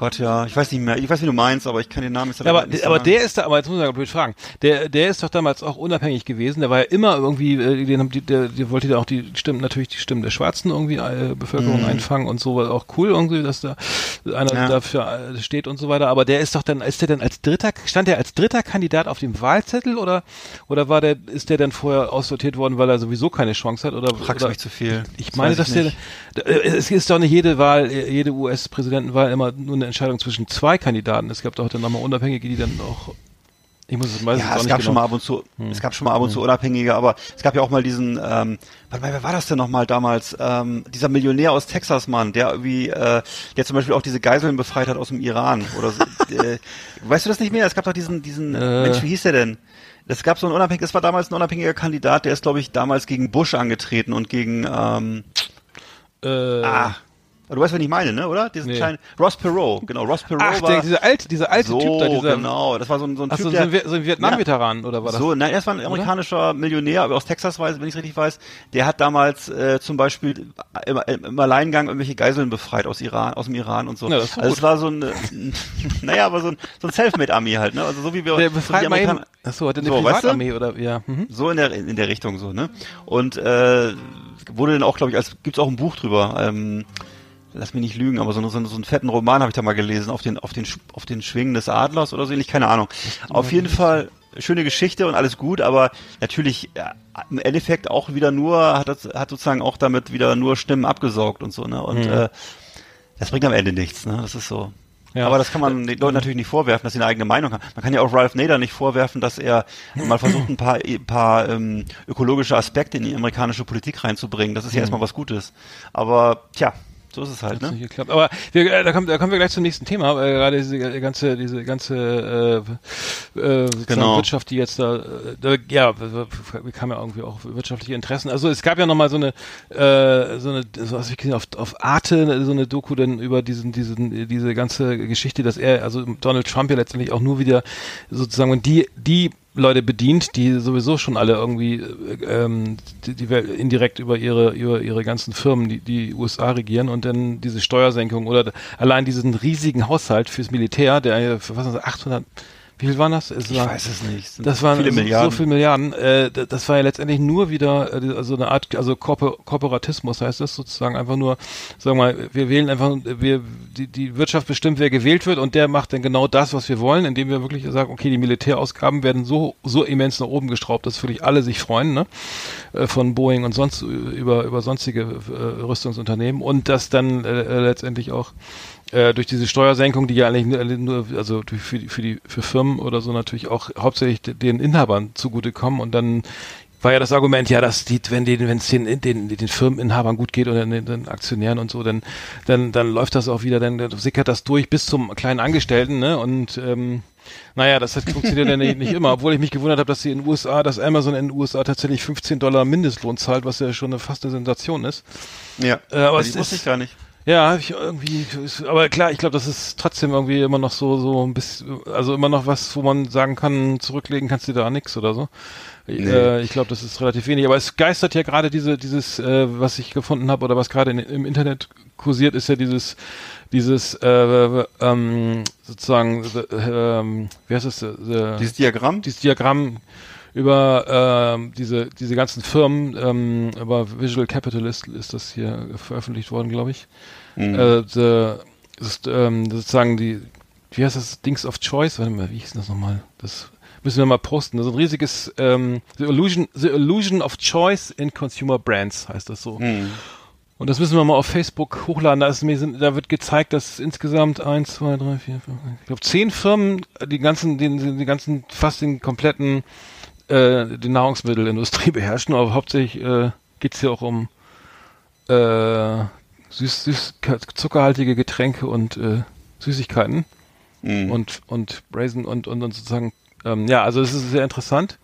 Gott ja, ich weiß nicht mehr, ich weiß, wie du meinst, aber ich kann den Namen jetzt Ja, aber, nicht aber sagen. der ist da, aber jetzt muss ich mal blöd fragen. Der, der ist doch damals auch unabhängig gewesen. Der war ja immer irgendwie, äh, den, haben die, der, der wollte ja auch die Stimmen, natürlich die Stimmen der Schwarzen irgendwie äh, Bevölkerung einfangen und so, war auch cool irgendwie, dass da einer. Ja. dafür äh, steht und so weiter. Aber der ist doch dann, ist der dann als dritter, stand der als dritter Kandidat auf dem Wahlzettel oder, oder war der, ist der dann vorher aussortiert worden, weil er sowieso keine Chance hat oder? Fragst oder mich zu viel. Ich meine, dass der, äh, es ist doch nicht jede Wahl, äh, jede US-Präsidentenwahl immer nur eine Entscheidung zwischen zwei Kandidaten. Es gab doch dann nochmal Unabhängige, die dann auch Ich muss es meistens Ja, es gab genau. schon mal ab und zu, es gab schon mal ab und zu Unabhängige, aber es gab ja auch mal diesen, ähm, warte mal, wer war das denn nochmal damals? Ähm, dieser Millionär aus Texas, Mann, der irgendwie, äh, der zum Beispiel auch diese Geiseln befreit hat aus dem Iran oder *laughs* äh, weißt du das nicht mehr? Es gab doch diesen, diesen, Äh. Mensch, wie hieß der denn? Es gab so einen unabhängigen, es war damals ein unabhängiger Kandidat, der ist, glaube ich, damals gegen Bush angetreten und gegen, ähm, Äh, ah, du weißt, wen ich meine, ne, oder? Diesen Nee. kleinen, Ross Perot, genau, Ross Perot Ach, war, der, dieser alte, dieser alte so, Typ da, dieser, genau, das war so ein, so ein ach Typ, so, so der, so ein Vietnam-Veteran, oder war das? So, nein, er war ein amerikanischer Millionär, aber aus Texas weiß, wenn ich es richtig weiß. Der hat damals äh, zum Beispiel im, im Alleingang irgendwelche Geiseln befreit aus Iran, aus dem Iran und so. Ja, das also es war so ein, äh, *laughs* naja, aber so ein, so ein Selfmade-Army halt, ne? Also so wie wir Der so befreit die mal eben, Amerikaner- ach so, hat er eine So, weißt du? Privatarmee, oder, ja, mhm. so in der in der Richtung so, ne? Und äh, wurde dann auch, glaube ich, als gibt's auch ein Buch drüber. Ähm, lass mich nicht lügen, aber so, so, so einen fetten Roman habe ich da mal gelesen auf den auf den auf den Schwingen des Adlers oder so ähnlich, keine Ahnung. Auf jeden Fall schöne Geschichte und alles gut, aber natürlich ja, im Endeffekt auch wieder nur hat das hat sozusagen auch damit wieder nur Stimmen abgesaugt und so, ne? Und äh, das bringt am Ende nichts, ne? Das ist so. Ja. Aber das kann man den Leuten natürlich nicht vorwerfen, dass sie eine eigene Meinung haben. Man kann ja auch Ralph Nader nicht vorwerfen, dass er mal versucht, ein paar, ein paar ähm, ökologische Aspekte in die amerikanische Politik reinzubringen. Das ist ja erstmal was Gutes. Aber tja, so ist es halt, Hat's ne? nicht geklappt. Aber wir, äh, da, kommen, da kommen wir gleich zum nächsten Thema. Äh, gerade diese äh, ganze, diese ganze äh, äh, Genau. Wirtschaft, die jetzt da, äh, da ja, wir kamen ja irgendwie auch wirtschaftliche Interessen. Also es gab ja noch mal so eine, äh, so eine, so was ich gesehen auf, auf Arte, so eine Doku dann über diesen, diesen, diese ganze Geschichte, dass er, also Donald Trump ja letztendlich auch nur wieder sozusagen die, die Leute bedient, die sowieso schon alle irgendwie äh, ähm, die, die Welt indirekt über ihre über ihre ganzen Firmen, die die USA regieren und dann diese Steuersenkung oder allein diesen riesigen Haushalt fürs Militär, der was ist das, 800 wie viel waren das? Es Ich war- weiß es nicht. Das waren viele so, Milliarden. so viele Milliarden. Äh, das war ja letztendlich nur wieder äh, also eine Art, also Korpor Korporatismus heißt das sozusagen einfach nur, sagen wir mal, wir wählen einfach, wir die, die Wirtschaft bestimmt, wer gewählt wird und der macht dann genau das, was wir wollen, indem wir wirklich sagen, okay, die Militärausgaben werden so so immens nach oben geschraubt, dass wirklich alle sich freuen, ne? Äh, Von Boeing und sonst über über sonstige äh, Rüstungsunternehmen und das dann äh, äh, letztendlich auch äh, durch diese Steuersenkung, die ja eigentlich nur, nur also für die, für die für Firmen oder so natürlich auch hauptsächlich de- den Inhabern zugutekommen und dann war ja das Argument, ja, dass die, wenn den, wenn es den, den, den Firmeninhabern gut geht oder den, den Aktionären und so, dann, dann, dann läuft das auch wieder, dann sickert das durch bis zum kleinen Angestellten, ne? Und ähm, naja, das hat, funktioniert ja nicht, nicht immer, obwohl ich mich gewundert habe, dass sie in den USA, dass Amazon in den USA tatsächlich 15 Dollar Mindestlohn zahlt, was ja schon eine fast eine Sensation ist. Ja, Äh, aber die wusste ich gar nicht. Ja, ich irgendwie, aber klar, ich glaube, das ist trotzdem irgendwie immer noch so, so ein bisschen, also immer noch was, wo man sagen kann, zurücklegen kannst du da nix oder so. Äh, ich glaube, das ist relativ wenig, aber es geistert ja gerade diese, dieses, äh, was ich gefunden habe oder was gerade in- im Internet kursiert, ist ja dieses, dieses, äh, ähm, sozusagen, the, ähm, wie heißt es, the, Dieses Diagramm? dieses Diagramm über ähm, diese diese ganzen Firmen, ähm, über Visual Capitalist ist das hier veröffentlicht worden, glaube ich. Mhm. Äh, the, ist, ähm, sozusagen die, wie heißt das, Dings of Choice? Warte mal, wie hieß das nochmal? Das müssen wir mal posten. Das ist ein riesiges ähm, The Illusion, The Illusion of Choice in Consumer Brands heißt das so. Mhm. Und das müssen wir mal auf Facebook hochladen. Da, ist, da wird gezeigt, dass insgesamt eins, zwei, drei, vier, fünf, ich glaube zehn Firmen die ganzen, den, die ganzen, fast den kompletten, äh, die Nahrungsmittelindustrie *laughs* beherrschen. Aber hauptsächlich äh, geht's hier auch um äh, süß, süß, zuckerhaltige Getränke und äh, Süßigkeiten Mhm. und und Raisin und und, und sozusagen ähm, ja, also es ist sehr interessant.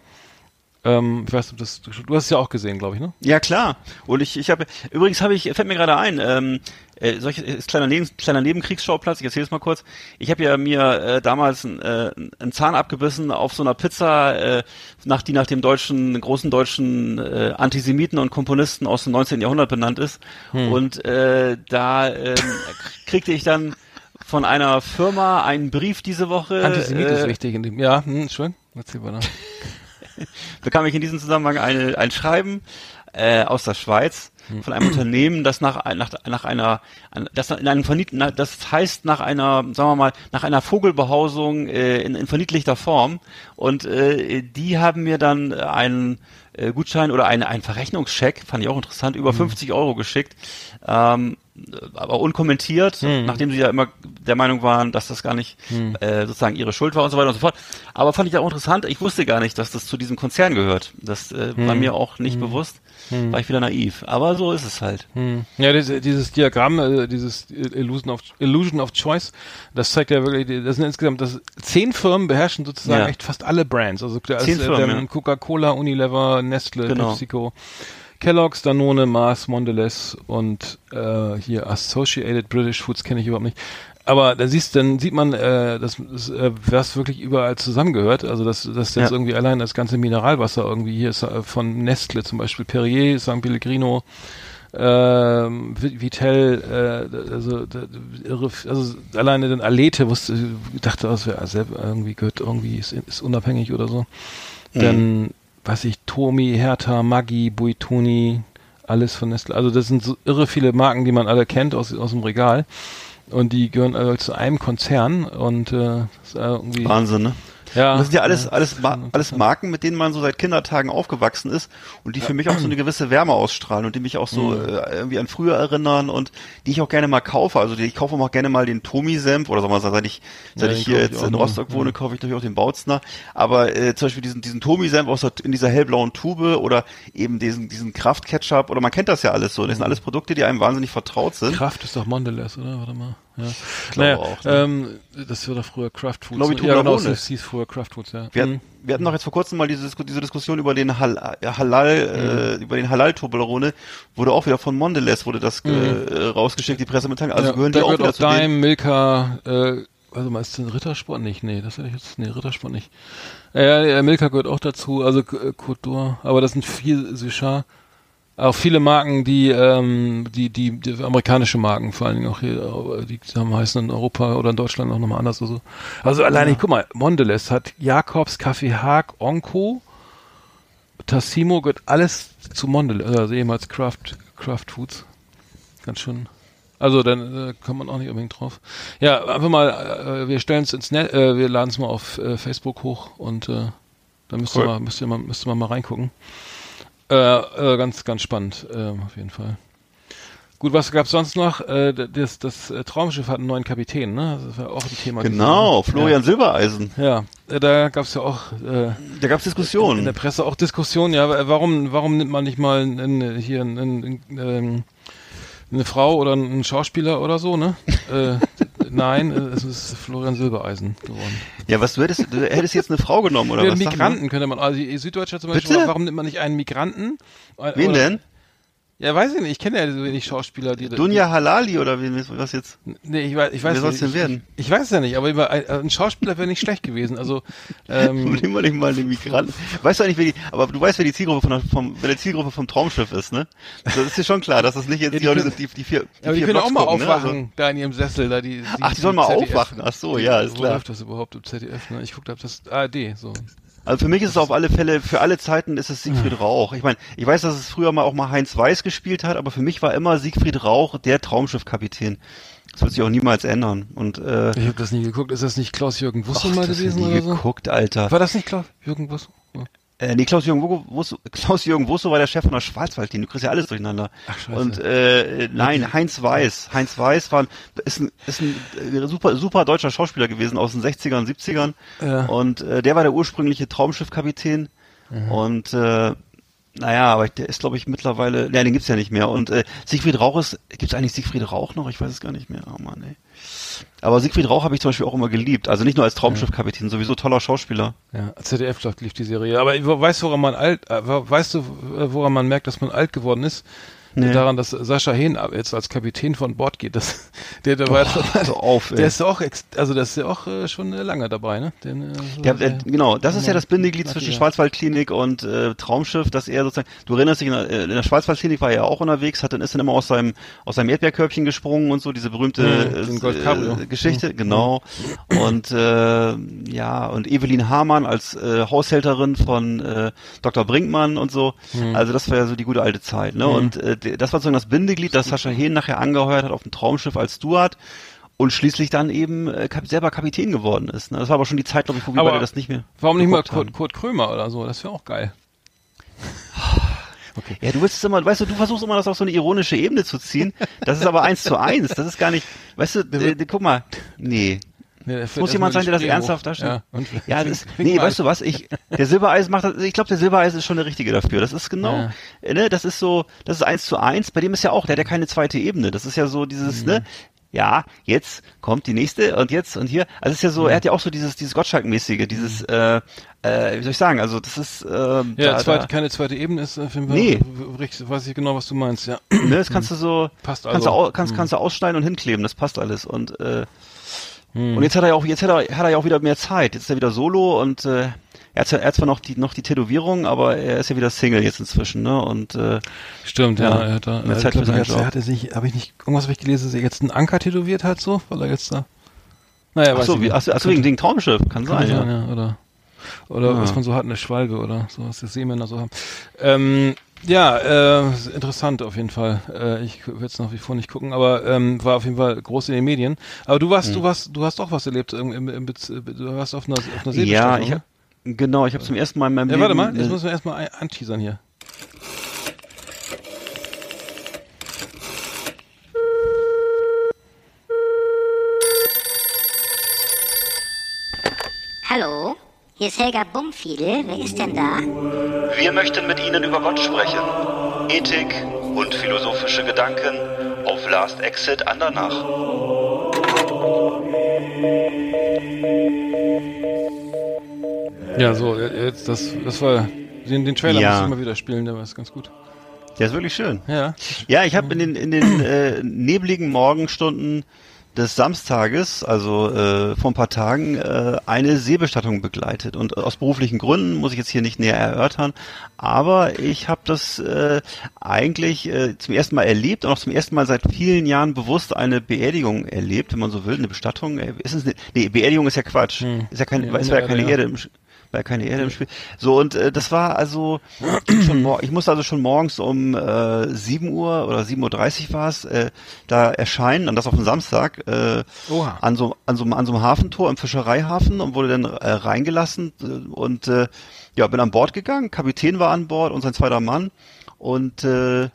Ähm, ich weiß, das, du hast es ja auch gesehen, glaube ich, ne? Ja klar. Und ich, ich habe übrigens habe ich fällt mir gerade ein, ähm, äh, solche ist kleiner Neben, kleiner Nebenkriegsschauplatz. Ich erzähle es mal kurz. Ich habe ja mir äh, damals ein, äh, einen Zahn abgebissen auf so einer Pizza, äh, nach die nach dem deutschen großen deutschen äh, Antisemiten und Komponisten aus dem 19. Jahrhundert benannt ist. Und äh, da ähm, kriegte ich dann von einer Firma einen Brief diese Woche. Antisemit äh, ist wichtig in dem. Ja, hm, schön. Erzähl weiter. *laughs* bekam ich in diesem Zusammenhang eine, ein Schreiben äh, aus der Schweiz von einem Unternehmen, das nach, nach, nach einer, das in einem das heißt nach einer, sagen wir mal, nach einer Vogelbehausung äh, in, in verniedlichter Form. Und äh, die haben mir dann einen äh, Gutschein oder einen, einen Verrechnungscheck, fand ich auch interessant, über 50 Euro geschickt. Ähm, aber unkommentiert, nachdem sie ja immer der Meinung waren, dass das gar nicht äh, sozusagen ihre Schuld war und so weiter und so fort. Aber fand ich auch interessant, ich wusste gar nicht, dass das zu diesem Konzern gehört. Das äh, war mir auch nicht bewusst, war ich wieder naiv. Aber so ist es halt. Ja, dieses, dieses Diagramm, äh, dieses Illusion of, Illusion of Choice, das zeigt ja wirklich, das sind insgesamt, das, zehn Firmen beherrschen sozusagen Ja. echt fast alle Brands. Also da Zehn ist, äh, Firmen, ja. Coca-Cola, Unilever, Nestle, Genau. PepsiCo, Kellogg's, Danone, Mars, Mondelez und äh, hier Associated British Foods kenne ich überhaupt nicht. Aber da siehst, dann sieht man, äh, dass, äh, was wirklich überall zusammengehört. Also dass, dass jetzt Ja. irgendwie allein das ganze Mineralwasser irgendwie hier ist äh, von Nestle zum Beispiel, Perrier, St. Pellegrino, ähm, Vi- Vitell, äh, also, irre, also alleine den Alete wusste, ich dachte, das wäre irgendwie gehört irgendwie ist, ist unabhängig oder so. Dann, weiß ich, Tomi, Hertha, Maggi, Buitoni, alles von Nestle. Also das sind so irre viele Marken, die man alle kennt aus, aus dem Regal. Und die gehören also zu einem Konzern und äh, ist irgendwie. Wahnsinn, ne? Ja, Und das sind ja alles, alles, Ma alles interessant. Marken, mit denen man so seit Kindertagen aufgewachsen ist und die für mich auch so eine gewisse Wärme ausstrahlen und die mich auch so äh, irgendwie an früher erinnern und die ich auch gerne mal kaufe. Also die, ich kaufe auch gerne mal den Tomi-Senf oder sagen wir mal, seit ich, seit Ja, ich hier ich jetzt in. Rostock wohne, kaufe ich natürlich auch den Bautzner. Aber äh, zum Beispiel diesen, diesen Tomi-Senf aus der, in dieser hellblauen Tube oder eben diesen, diesen Kraft-Ketchup oder man kennt das ja alles so. Das sind alles Produkte, die einem wahnsinnig vertraut sind. Kraft ist doch Mondelez, oder? Warte mal. Ja. naja, auch, ne? ähm, das war doch früher Kraft Foods. Glaube ne? ja, genau, es hieß früher Kraft Foods, ja. Wir, Mhm. hatten- wir hatten noch jetzt vor kurzem mal diese, diese Diskussion über den Hal äh, Halal, äh, über den Halal Toblerone, wurde auch wieder von Mondelez wurde das äh, rausgeschickt, die Pressemitteilung. Also ja, gehören die da auch wieder auch zu den, Dime, Milka, äh, warte mal, ist denn Rittersport nicht? Nee, das hätte ich jetzt, nee, Rittersport nicht. Ja, ja, Milka gehört auch dazu, also äh, Côte d'Or, aber das sind viel Suchard. Auch viele Marken, die, ähm, die, die, die amerikanische Marken, vor allen Dingen auch hier, äh, die haben heißen in Europa oder in Deutschland auch nochmal anders oder so. Also alleine, guck mal, Mondelez hat Jakobs, Kaffee Haag, Onko, Tassimo gehört alles zu Mondelez, also ehemals Kraft, Kraft Foods. Ganz schön. Also dann äh, kommt man auch nicht unbedingt drauf. Ja, einfach mal, äh, wir stellen es ins Netz, äh, wir laden es mal auf äh, Facebook hoch und äh, da müsst ihr Cool. mal, müsst ihr mal, müsst ihr mal, mal reingucken. Äh, äh, ganz, ganz spannend, äh, auf jeden Fall. Gut, was gab's sonst noch? Äh, das das äh, Traumschiff hat einen neuen Kapitän, ne? Das war auch ein Thema. genau. Florian Silbereisen. Ja, ja äh, da gab's ja auch äh, Da gab es in Diskussionen. der Presse auch Diskussionen, ja, wa- warum, warum nimmt man nicht mal einen, einen, hier einen, einen, ähm, eine Frau oder einen Schauspieler oder so, ne? äh, *laughs* nein, äh, es ist Florian Silbereisen geworden. Ja, was du hättest, du hättest jetzt eine Frau genommen oder Ja, was? Migranten könnte man, also die Süddeutsche zum Beispiel, Bitte? warum nimmt man nicht einen Migranten? Wen Oder- denn? Ja, weiß ich nicht, ich kenne ja so wenig Schauspieler, die... Dunja Halali oder wen, was jetzt? Nee, ich weiß, ich weiß Wer nicht. denn werden? Ich, ich weiß es ja nicht, aber über ein, Schauspieler wäre nicht schlecht gewesen. Also, ähm, *laughs* Nehmen wir nicht mal den Migranten. Weißt du eigentlich, wer die, aber du weißt, wer die Zielgruppe von, der- vom, wer die Zielgruppe vom Traumschiff ist, ne? Das ist dir schon klar, dass das nicht jetzt Ja, die, die können- sind, die, die vier, die aber die vier können auch Blogs mal gucken, ne? aufwachen, Also- da in ihrem Sessel, da die... die Ach, die sollen mal ZDF. aufwachen. Ach so, ja, ist Wo klar. läuft das überhaupt im ZDF? Ne? Ich gucke, ob das ARD so. Also für mich ist es auf alle Fälle, für alle Zeiten ist es Siegfried Rauch. Ich meine, ich weiß, dass es früher mal auch mal Heinz Weiß gespielt hat, aber für mich war immer Siegfried Rauch der Traumschiffkapitän. Das wird sich auch niemals ändern. Und äh, Ich habe das nie geguckt. Ist das nicht Klaus-Jürgen Wusso ach, mal das gewesen nie oder so? geguckt, Alter. War das nicht Klaus-Jürgen Wusso? Äh, nee, Klaus-Jürgen Wusso, *laughs* Klaus-Jürgen Wusso war der Chef von der Schwarzwaldlinie. Du kriegst ja alles durcheinander. Ach, scheiße. Und äh, nein, Heinz Weiß. Heinz Weiß war, ein- ist ein, ist ein äh, super, super deutscher Schauspieler gewesen aus den 60ern und 70ern. Ja. Und äh, der war der ursprüngliche Traumschiffkapitän. Und äh, naja, aber der ist, glaube ich, mittlerweile, ja, den gibt's ja nicht mehr. Und äh, Siegfried Rauch ist, gibt's eigentlich Siegfried Rauch noch? Ich weiß es gar nicht mehr. Oh Mann, ey. Aber Siegfried Rauch habe ich zum Beispiel auch immer geliebt. Also nicht nur als Traumschiffkapitän, sowieso toller Schauspieler. Ja, ZDF lief die Serie. Aber weißt du, woran man alt, äh, weißt du, äh, woran man merkt, dass man alt geworden ist? Nee. Daran, dass Sascha Hehn ab- jetzt als Kapitän von Bord geht. Das, *laughs* der, der war, so *laughs* auf, der ist auch, ex, also das ist ja auch äh, schon äh, lange dabei, ne? Den, äh, Der, äh, genau, das ist ja das Bindeglied zwischen Schwarzwaldklinik und äh, Traumschiff, dass er sozusagen, du erinnerst dich, in der, äh, in der Schwarzwaldklinik war er ja auch unterwegs, hat dann ist dann immer aus seinem aus seinem Erdbeerkörbchen gesprungen und so, diese berühmte Mhm, Geschichte, genau. Und äh, ja, und Evelyn Hamann als Haushälterin von äh, Dr. Brinkmann und so. Also das war ja so die gute alte Zeit, ne? Und äh, de- das war sozusagen das Bindeglied, das Sascha Hehn nachher angeheuert hat auf dem Traumschiff als Steward. Und schließlich dann eben äh, selber Kapitän geworden ist. Ne? Das war aber schon die Zeit, glaube ich, wo wir beide das nicht mehr. Warum nicht mal. Kurt, Kurt Krömer oder so? Das wäre auch geil. Okay. Ja, du willst es immer, weißt du, du versuchst immer das auf so eine ironische Ebene zu ziehen. Das ist aber eins zu eins. Das ist gar nicht, weißt du, äh, guck mal, nee. Nee, muss jemand sein, der das ernsthaft darstellt. Ja, und Ja, das, *laughs* nee, weißt du was? Ich, der Silbereis macht das, ich glaube, der Silbereis ist schon der Richtige dafür. Das ist genau, Ja. äh, ne, das ist so, das ist eins zu eins. Bei dem ist ja auch, der hat ja keine zweite Ebene. Das ist ja so dieses, Mhm. ne, ja, jetzt kommt die nächste und jetzt und hier. Also es ist ja so, er hat ja auch so dieses, dieses Gottschalk-mäßige, dieses, äh, äh, wie soll ich sagen? Also das ist, ähm, Ja, da, zweite, da, keine zweite Ebene ist Fall, Nee. richtig, weiß ich genau, was du meinst, ja. ne, das kannst *clears throat* du so, Passt kannst also. du au, kannst, kannst du ausschneiden und hinkleben. Das passt alles und äh, Hm. Und jetzt hat er ja auch, jetzt hat er, hat er ja auch wieder mehr Zeit. Jetzt ist er wieder solo und äh, er hat, zwar- er hat zwar noch die, noch die Tätowierung, aber er ist ja wieder Single jetzt inzwischen, ne? Und äh, Stimmt, ja. Ja, er hat da, mehr Zeit glaub, er, er hatte sich, habe ich nicht, irgendwas habe ich gelesen, dass er jetzt einen Anker tätowiert hat, so, weil er jetzt da, naja, ach weiß so, wie, ach, ach so, wegen, wegen Traumschiff, kann Kann sein, sein, ja. ja. Oder, oder Ah. was man so hat, eine Schwalbe oder so, was die Seemänner so haben. Ähm, ja, äh, interessant auf jeden Fall. Äh, ich will jetzt nach wie vor nicht gucken, aber ähm, war auf jeden Fall groß in den Medien. Aber du Hm. warst, du warst, du hast auch was erlebt. Im, im, im, Bez- du warst auf einer, auf einer Ja, ich ne? hab, genau, ich habe zum ersten Mal in meinem Ja, Leben. warte mal, jetzt eine- müssen wir erstmal ein- anteasern hier. Hallo, hier ist Helga Bumfiedel. Wer ist denn da? Wir möchten mit Ihnen über Gott sprechen. Ethik und philosophische Gedanken auf Last Exit Andernach. Ja, so, jetzt, das, das war, den, den Trailer Ja. muss ich immer wieder spielen, der war ist ganz gut. Der ist wirklich schön. Ja. Ja, ich habe in den, in den äh, nebligen Morgenstunden des Samstages, also äh, vor ein paar Tagen, äh, eine Seebestattung begleitet. Und aus beruflichen Gründen muss ich jetzt hier nicht näher erörtern, aber ich habe das äh, eigentlich äh, zum ersten Mal erlebt und auch zum ersten Mal seit vielen Jahren bewusst eine Beerdigung erlebt, wenn man so will, eine Bestattung. Äh, Ist es eine, nee, Beerdigung ist ja Quatsch. Ist ja keine, Ja, ist ja keine ja. Erde im war keine Erde im Spiel. So, und äh, das war also *clears throat* schon ich musste also schon morgens um äh, 7 Uhr oder 7.30 Uhr war es, äh, da erscheinen, und das auf dem Samstag, äh, Oha. an so, an, so, an so einem Hafentor im Fischereihafen und wurde dann äh, reingelassen äh, und äh, ja, bin an Bord gegangen, Kapitän war an Bord und sein zweiter Mann und äh,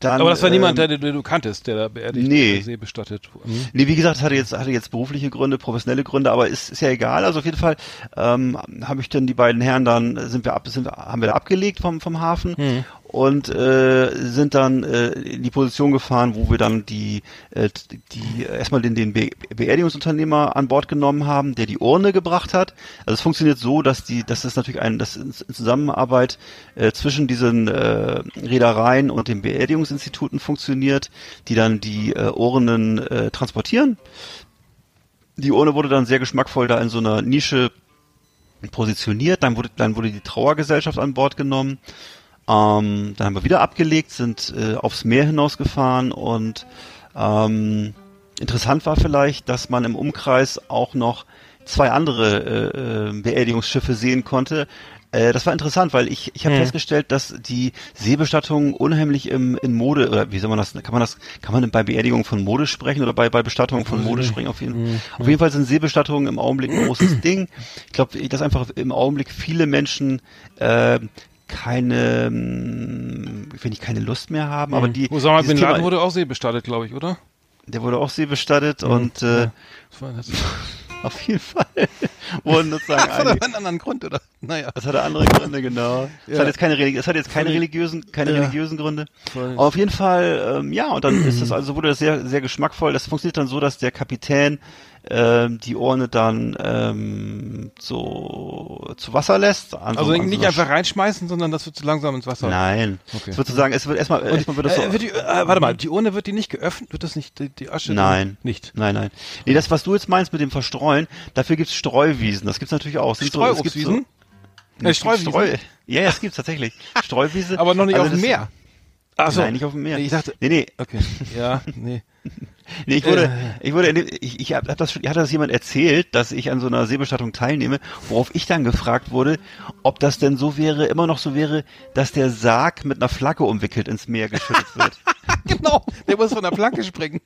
dann... Aber das war ähm, niemand, der, der du kanntest, der da beerdigt nee. See bestattet. Mhm. Nee, wie gesagt, hatte jetzt, hatte jetzt berufliche Gründe, professionelle Gründe, aber ist, ist ja egal. Also auf jeden Fall ähm, habe ich dann die beiden Herren dann sind wir ab, sind haben wir da abgelegt vom vom Hafen und äh, sind dann äh, in die Position gefahren, wo wir dann die äh, die erstmal den den Be Beerdigungsunternehmer an Bord genommen haben, der die Urne gebracht hat. Also es funktioniert so, dass die, das ist natürlich ein, das in Zusammenarbeit äh, zwischen diesen äh, Reedereien und den Beerdigungsinstituten funktioniert, die dann die äh, Urnen äh, transportieren. Die Urne wurde dann sehr geschmackvoll da in so einer Nische positioniert. Dann wurde, dann wurde die Trauergesellschaft an Bord genommen. Ähm, dann haben wir wieder abgelegt, sind äh, aufs Meer hinausgefahren und ähm, interessant war vielleicht, dass man im Umkreis auch noch zwei andere äh, äh, Beerdigungsschiffe sehen konnte. Äh, das war interessant, weil ich, ich habe festgestellt, dass die Seebestattung unheimlich im, in Mode, oder wie soll man das, kann man das, kann man denn bei Beerdigung von Mode sprechen oder bei, bei Bestattung von Mode sprechen? Auf jeden, auf jeden Fall sind Seebestattungen im Augenblick ein großes *clears throat* Ding. Ich glaube, dass einfach im Augenblick viele Menschen äh, keine, ähm, wenn ich keine Lust mehr haben, aber die, Osama Bin Laden Thema- wurde auch See bestattet, glaube ich, oder? der wurde auch seebestattet und äh, Ja. *laughs* Auf jeden Fall *laughs* wurden sozusagen das hat einen anderen Grund, oder? Naja. das hatte andere Gründe, genau. Das Ja. hat jetzt keine, religi- das hat jetzt keine religiösen, keine Ja. religiösen Gründe. Voll- Aber auf jeden Fall, ähm, ja, und dann ist das *clears throat* also wurde das sehr, sehr geschmackvoll. Das funktioniert dann so, dass der Kapitän ähm, die Urne dann ähm, so zu Wasser lässt. An so- Also an so nicht einer einfach reinschmeißen, sondern das wird zu langsam ins Wasser. Nein. Okay. Sozusagen, es wird erstmal, erstmal wird das so. äh, wird die, äh, warte mal, die Urne wird die nicht geöffnet? Wird das nicht, die, die Asche? Nein. Nicht. Nein, nein. Nee, das, was du jetzt meinst mit dem Verstreuen, dafür gibt's Streuwiesen. Das gibt's natürlich auch. Es gibt so- es gibt Streuobstwiesen? So, Äh, es gibt Streuwiesen? Streu, ja, ja, es gibt's tatsächlich. Streuwiese. *laughs* Aber noch nicht Also auf dem Meer. Ach so. Nein, nicht auf dem Meer. Nee, ich dachte, Nee, nee. okay. Ja, nee. Nee ich wurde, ich wurde, ich, ich hab, das, schon- hat das jemand erzählt, dass ich an so einer Seebestattung teilnehme, worauf ich dann gefragt wurde, ob das denn so wäre, immer noch so wäre, dass der Sarg mit einer Flagge umwickelt ins Meer geschüttet wird. *laughs* genau, der muss von der Planke springen.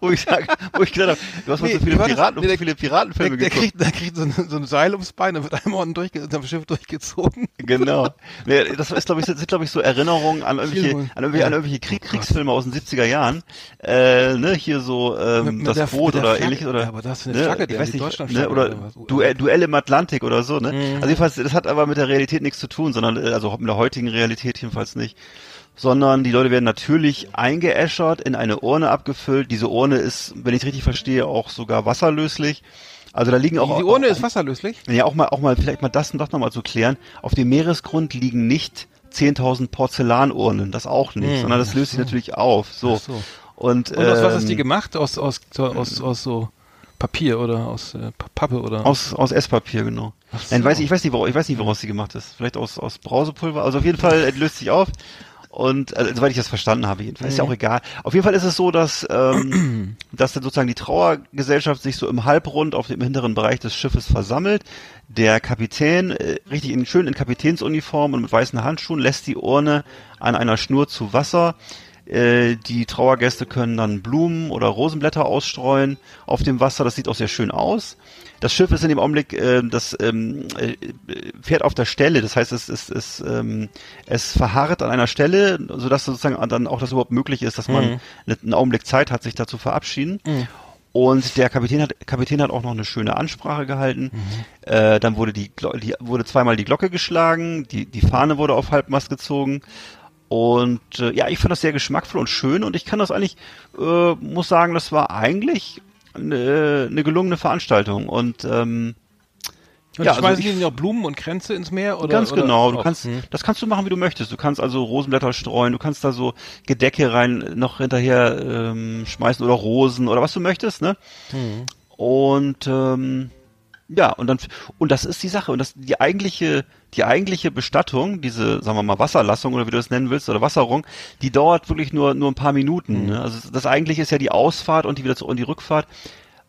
wo ich sag, wo ich gedacht habe, du hast mal Nee, so viele war das? Piraten, Nee, der- viele Der, Piratenfilme der, geguckt. kriegt, der kriegt so, ein- so ein Seil ums Bein und wird einmal unten durch, unterm Schiff durchgezogen. Genau. Nee, das ist, glaube ich, sind, glaube ich, so Erinnerungen an irgendwelche, an irgendwelche, an irgendwelche Krieg, Kriegsfilme aus den 70er Jahren. Äh, ne, hier so ähm, Mit- mit das Boot oder Flagge. ähnliches oder Ja, aber das ist eine ne, Flagge, ich weiß nicht, ne, oder. Mhm. Duell, Duell im Atlantik oder so, ne? Also jedenfalls, das hat aber mit der Realität nichts zu tun, sondern äh, also mit der heutigen Realität jedenfalls nicht. Sondern die Leute werden natürlich eingeäschert, in eine Urne abgefüllt. Diese Urne ist, wenn ich richtig verstehe, auch sogar wasserlöslich. Also da liegen auch Die Urne auch, ist wasserlöslich. ja, auch mal, auch mal, vielleicht mal das doch nochmal zu klären. Auf dem Meeresgrund liegen nicht 10.000 Porzellanurnen, das auch nicht, sondern das löst sich natürlich auf. So. So. Und, Und aus was ist die ähm, gemacht? Aus, aus, so- aus, aus so Papier oder aus äh, Pa- Pappe oder? Aus, aus Esspapier, genau. Nein, weiß ich, weiß nicht, ich weiß nicht, woraus sie gemacht ist. Vielleicht aus, aus Brausepulver. Also auf jeden Fall äh, löst sich auf. Und also, soweit ich das verstanden habe, jedenfalls. Ist ja auch egal. Auf jeden Fall ist es so, dass, ähm, *clears throat* dass dann sozusagen die Trauergesellschaft sich so im Halbrund auf dem hinteren Bereich des Schiffes versammelt. Der Kapitän, äh, richtig in, schön in Kapitänsuniform und mit weißen Handschuhen, lässt die Urne an einer Schnur zu Wasser. Äh, Die Trauergäste können dann Blumen oder Rosenblätter ausstreuen auf dem Wasser. Das sieht auch sehr schön aus. Das Schiff ist in dem Augenblick, äh, das ähm, äh, fährt auf der Stelle. Das heißt, es, es, es, ähm, es verharrt an einer Stelle, sodass sozusagen dann auch das überhaupt möglich ist, dass man einen Augenblick Zeit hat, sich da zu verabschieden. Und der Kapitän hat, Kapitän hat auch noch eine schöne Ansprache gehalten. Äh, dann wurde die, die wurde zweimal die Glocke geschlagen, die, die Fahne wurde auf Halbmast gezogen. Und äh, ja, ich fand das sehr geschmackvoll und schön und ich kann das eigentlich, äh, muss sagen, das war eigentlich eine, eine gelungene Veranstaltung. Und ähm, Und ja, also schmeißen ich- die noch Blumen und Kränze ins Meer? Oder, Ganz oder genau. Du auch? kannst, Hm. das kannst du machen, wie du möchtest. Du kannst also Rosenblätter streuen, du kannst da so Gedecke rein noch hinterher ähm, schmeißen oder Rosen oder was du möchtest, ne? Hm. Und ähm, ja, und dann und das ist die Sache und das die eigentliche die eigentliche Bestattung, diese sagen wir mal Wasserlassung oder wie du das nennen willst oder Wasserung, die dauert wirklich nur nur ein paar Minuten. Hm. Ne? Also das eigentliche ist ja die Ausfahrt und die wieder zu, und die Rückfahrt.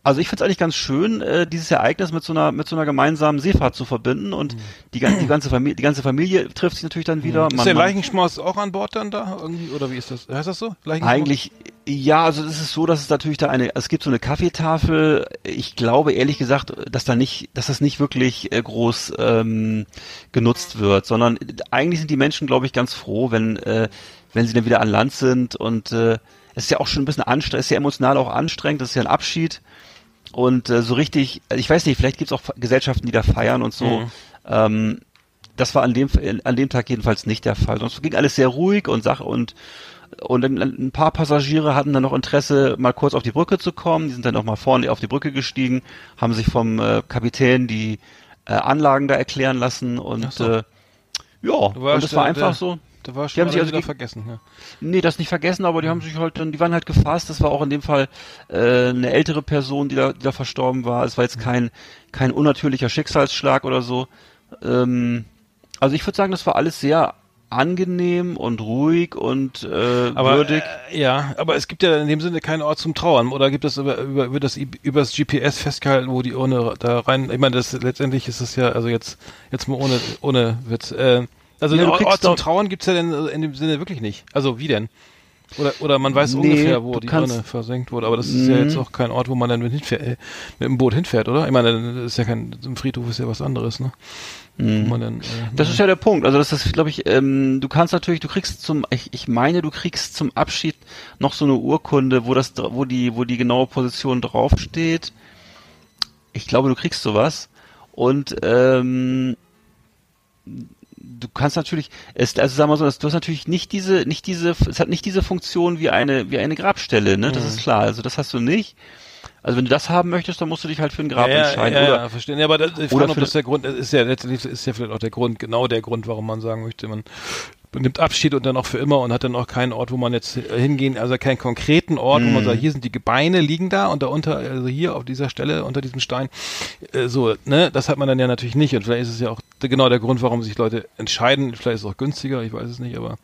Also ich finde es eigentlich ganz schön, äh, dieses Ereignis mit so einer mit so einer gemeinsamen Seefahrt zu verbinden und die, gan- die ganze Familie die ganze Familie trifft sich natürlich dann wieder. Hm. Ist der Leichenschmaus auch an Bord dann da irgendwie oder wie ist das? Heißt das so? Eigentlich, ja, also es ist so, dass es natürlich da eine, es gibt so eine Kaffeetafel. Ich glaube ehrlich gesagt, dass da nicht, dass das nicht wirklich äh, groß ähm, genutzt wird, sondern eigentlich sind die Menschen, glaube ich, ganz froh, wenn äh, wenn sie dann wieder an Land sind und äh, es ist ja auch schon ein bisschen anstrengend, es ist ja emotional auch anstrengend, das ist ja ein Abschied und äh, so richtig, ich weiß nicht, vielleicht gibt es auch Gesellschaften, die da feiern und so. Ähm, das war an dem an dem Tag jedenfalls nicht der Fall. Sonst ging alles sehr ruhig und Sache und und ein, paar Passagiere hatten dann noch Interesse, mal kurz auf die Brücke zu kommen. Die sind dann auch mal vorne auf die Brücke gestiegen, haben sich vom äh, Kapitän die äh, Anlagen da erklären lassen und so. äh, ja, und das war einfach so. Da war Die schon haben mal sich also vergessen. Ja. Nee, das nicht vergessen, aber die haben sich halt dann, die waren halt gefasst. Das war auch in dem Fall äh, eine ältere Person, die da, die da verstorben war. Es war jetzt kein kein unnatürlicher Schicksalsschlag oder so. Ähm, also ich würde sagen, das war alles sehr angenehm und ruhig und äh, Aber würdig. Äh, ja, aber es gibt ja in dem Sinne keinen Ort zum Trauern oder gibt es über über, über das über das GPS festgehalten, wo die Urne da rein. Ich meine, das letztendlich ist es ja also jetzt jetzt mal ohne ohne Witz. Äh, also Ja, Ort, zum Trauern gibt's ja denn in dem Sinne wirklich nicht. Also wie denn? Oder oder man weiß Nee, ungefähr, wo die Urne versenkt wurde, aber das ist ja Mhm. jetzt auch kein Ort, wo man dann mit, hinfährt, äh, mit dem Boot hinfährt, oder? Ich meine, das ist ja kein im Friedhof ist ja was anderes, ne? Man dann, äh, Das ist ja der Punkt. Also das ist, glaube ich, ähm, du kannst natürlich, du kriegst zum, ich, ich meine, du kriegst zum Abschied noch so eine Urkunde, wo das, wo die, wo die genaue Position draufsteht. Ich glaube, du kriegst sowas. Und ähm, du kannst natürlich, es, also sagen wir so, du hast natürlich nicht diese, nicht diese, es hat nicht diese Funktion wie eine, wie eine Grabstelle, ne? Das ist klar. Also das hast du nicht. Also wenn du das haben möchtest, dann musst du dich halt für ein Grab ja, entscheiden. Ja, oder, ja, verstehen. Ja, aber das, ich frage, ob das der Grund ist, ist ja letztendlich ist ja vielleicht auch der Grund, genau der Grund, warum man sagen möchte, man nimmt Abschied und dann auch für immer und hat dann auch keinen Ort, wo man jetzt hingehen, also keinen konkreten Ort, wo man sagt, hier sind die Gebeine liegen da und darunter, also hier auf dieser Stelle unter diesem Stein, äh, so, ne, das hat man dann ja natürlich nicht und vielleicht ist es ja auch genau der Grund, warum sich Leute entscheiden, vielleicht ist es auch günstiger, ich weiß es nicht, aber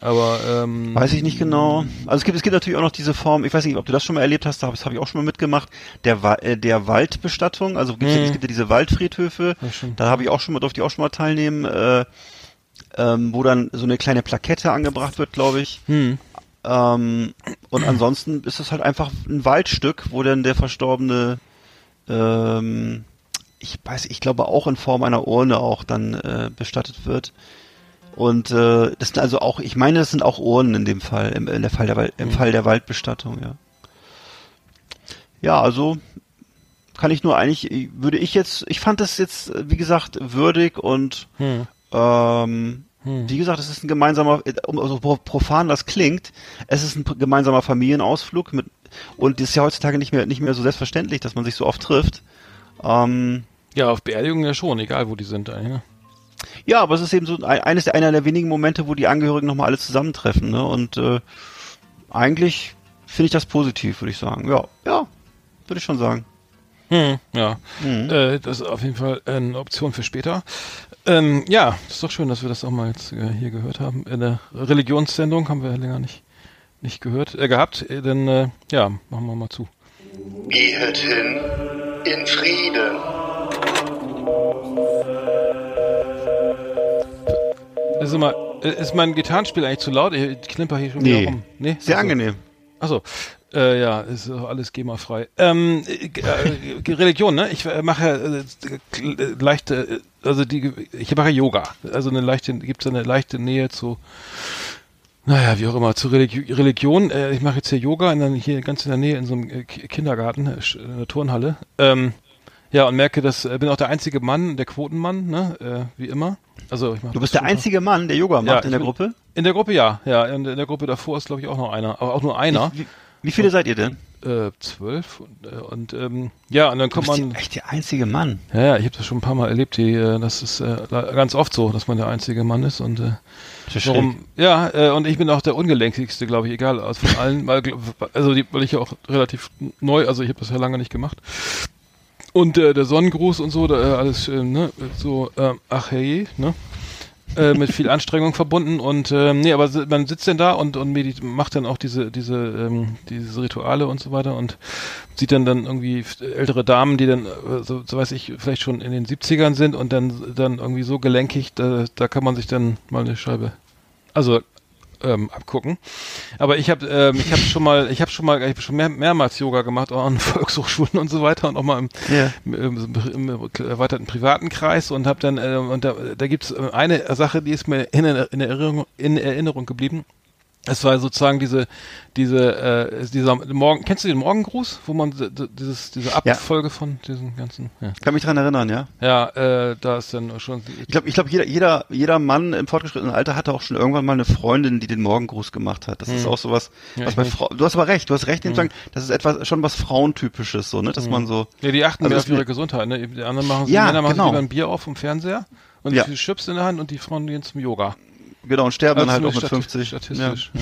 aber ähm, Weiß ich nicht genau. Also es gibt, es gibt natürlich auch noch diese Form, ich weiß nicht, ob du das schon mal erlebt hast, das habe ich auch schon mal mitgemacht, der, äh, der Waldbestattung, also gibt's ja, es gibt ja diese Waldfriedhöfe, da habe ich auch schon mal, durfte ich auch schon mal teilnehmen, äh, ähm, wo dann so eine kleine Plakette angebracht wird, glaube ich. hm. Ähm, und ansonsten ist es halt einfach ein Waldstück, wo dann der Verstorbene, ähm, ich weiß, ich glaube auch in Form einer Urne auch dann äh, bestattet wird. Und äh, das sind also auch, ich meine, das sind auch Urnen in dem Fall, im, in der Fall der, im Fall der Waldbestattung, ja. Ja, also kann ich nur eigentlich, würde ich jetzt, ich fand das jetzt, wie gesagt, würdig und Hm. Ähm, wie gesagt, es ist ein gemeinsamer, äh, so pro- profan das klingt, es ist ein gemeinsamer Familienausflug mit und das ist ja heutzutage nicht mehr nicht mehr so selbstverständlich, dass man sich so oft trifft. Ähm, Ja, auf Beerdigungen ja schon, egal wo die sind. Ne? ja, aber es ist eben so ein, eines einer der wenigen Momente, wo die Angehörigen nochmal alle zusammentreffen, ne? Und äh, eigentlich finde ich das positiv, würde ich sagen. Ja, ja, würde ich schon sagen. Hm, ja, Mhm. äh, das ist auf jeden Fall eine Option für später. Ähm, ja, ist doch schön, dass wir das auch mal jetzt äh, hier gehört haben. In der Religionssendung haben wir länger nicht nicht gehört, äh, gehabt. Äh, dann äh, ja, machen wir mal zu. Gehet hin in Frieden. Ist immer, äh, ist mein Gitarrenspiel eigentlich zu laut? Ich klimper hier schon Nee. wieder rum. Nee, Sehr Achso. angenehm. Achso. Äh, ja, ist auch alles GEMA-frei. Ähm, äh, äh, Religion, ne? Ich äh, mache äh, äh, leichte, also die, ich mache Yoga. Also eine leichte, gibt es eine leichte Nähe zu, naja, wie auch immer, zu Religi Religion. Ich mache jetzt hier Yoga in der, hier ganz in der Nähe in so einem Ki- Kindergarten, in der Turnhalle. Ähm, ja, und merke, dass bin auch der einzige Mann, der Quotenmann, ne? Wie immer. Also ich mache Du bist der einzige Mann, der Yoga macht Ja, in der Gruppe. In der Gruppe ja, ja. In der Gruppe davor ist glaube ich auch noch einer, aber auch nur einer. Wie, wie viele seid ihr denn? Äh, zwölf und, äh, und ähm, ja, und dann Du kommt bist man. die, echt der einzige Mann. Ja, ja, ich habe das schon ein paar Mal erlebt. Die, äh, das ist äh, ganz oft so, dass man der einzige Mann ist und äh, ist warum? Ja, äh, und ich bin auch der ungelenkigste, glaube ich, egal aus von allen, weil also die, weil ich ja auch relativ neu, also ich habe das ja lange nicht gemacht. Und der Sonnengruß und so, da, alles ne, so äh, ach hey, ne? Äh, mit viel Anstrengung verbunden und ähm, nee, aber man sitzt denn da und und macht dann auch diese diese ähm, diese Rituale und so weiter und sieht dann dann irgendwie ältere Damen, die dann äh, so, so weiß ich vielleicht schon in den 70ern sind und dann dann irgendwie so gelenkig, da, da kann man sich dann mal eine Scheibe also ähm, abgucken. Aber ich habe ähm, ich habe schon mal ich habe schon mal ich hab schon mehr, mehrmals Yoga gemacht auch an *laughs* Volkshochschulen und so weiter und auch mal im, Ja. im, im, im erweiterten privaten Kreis und habe dann äh, und da, da gibt es eine Sache, die ist mir in, in, Erinnerung, in Erinnerung geblieben. Es war sozusagen diese diese äh, dieser Morgen kennst du den Morgengruß, wo man dieses diese Ja. Abfolge von diesen ganzen ja, Kann mich dran erinnern, ja. ja äh, da ist dann schon Ich glaube, ich glaube, jeder, jeder, jeder Mann im fortgeschrittenen Alter hatte auch schon irgendwann mal eine Freundin, die den Morgengruß gemacht hat. Das ist auch sowas, Hm. Ja, was bei. Hm. Frau, du hast aber recht, du hast recht, in sagen, das ist etwas, schon was Frauentypisches, so, ne, dass man so, ja, die achten Also mehr auf ihre Gesundheit, ne? Die anderen machen Ja, die Männer machen genau. lieber ein Bier auf vom Fernseher und Ja. die Chips in der Hand und die Frauen gehen zum Yoga. Genau, und sterben dann halt auch Also mit stati- 50. Statistisch. Ja.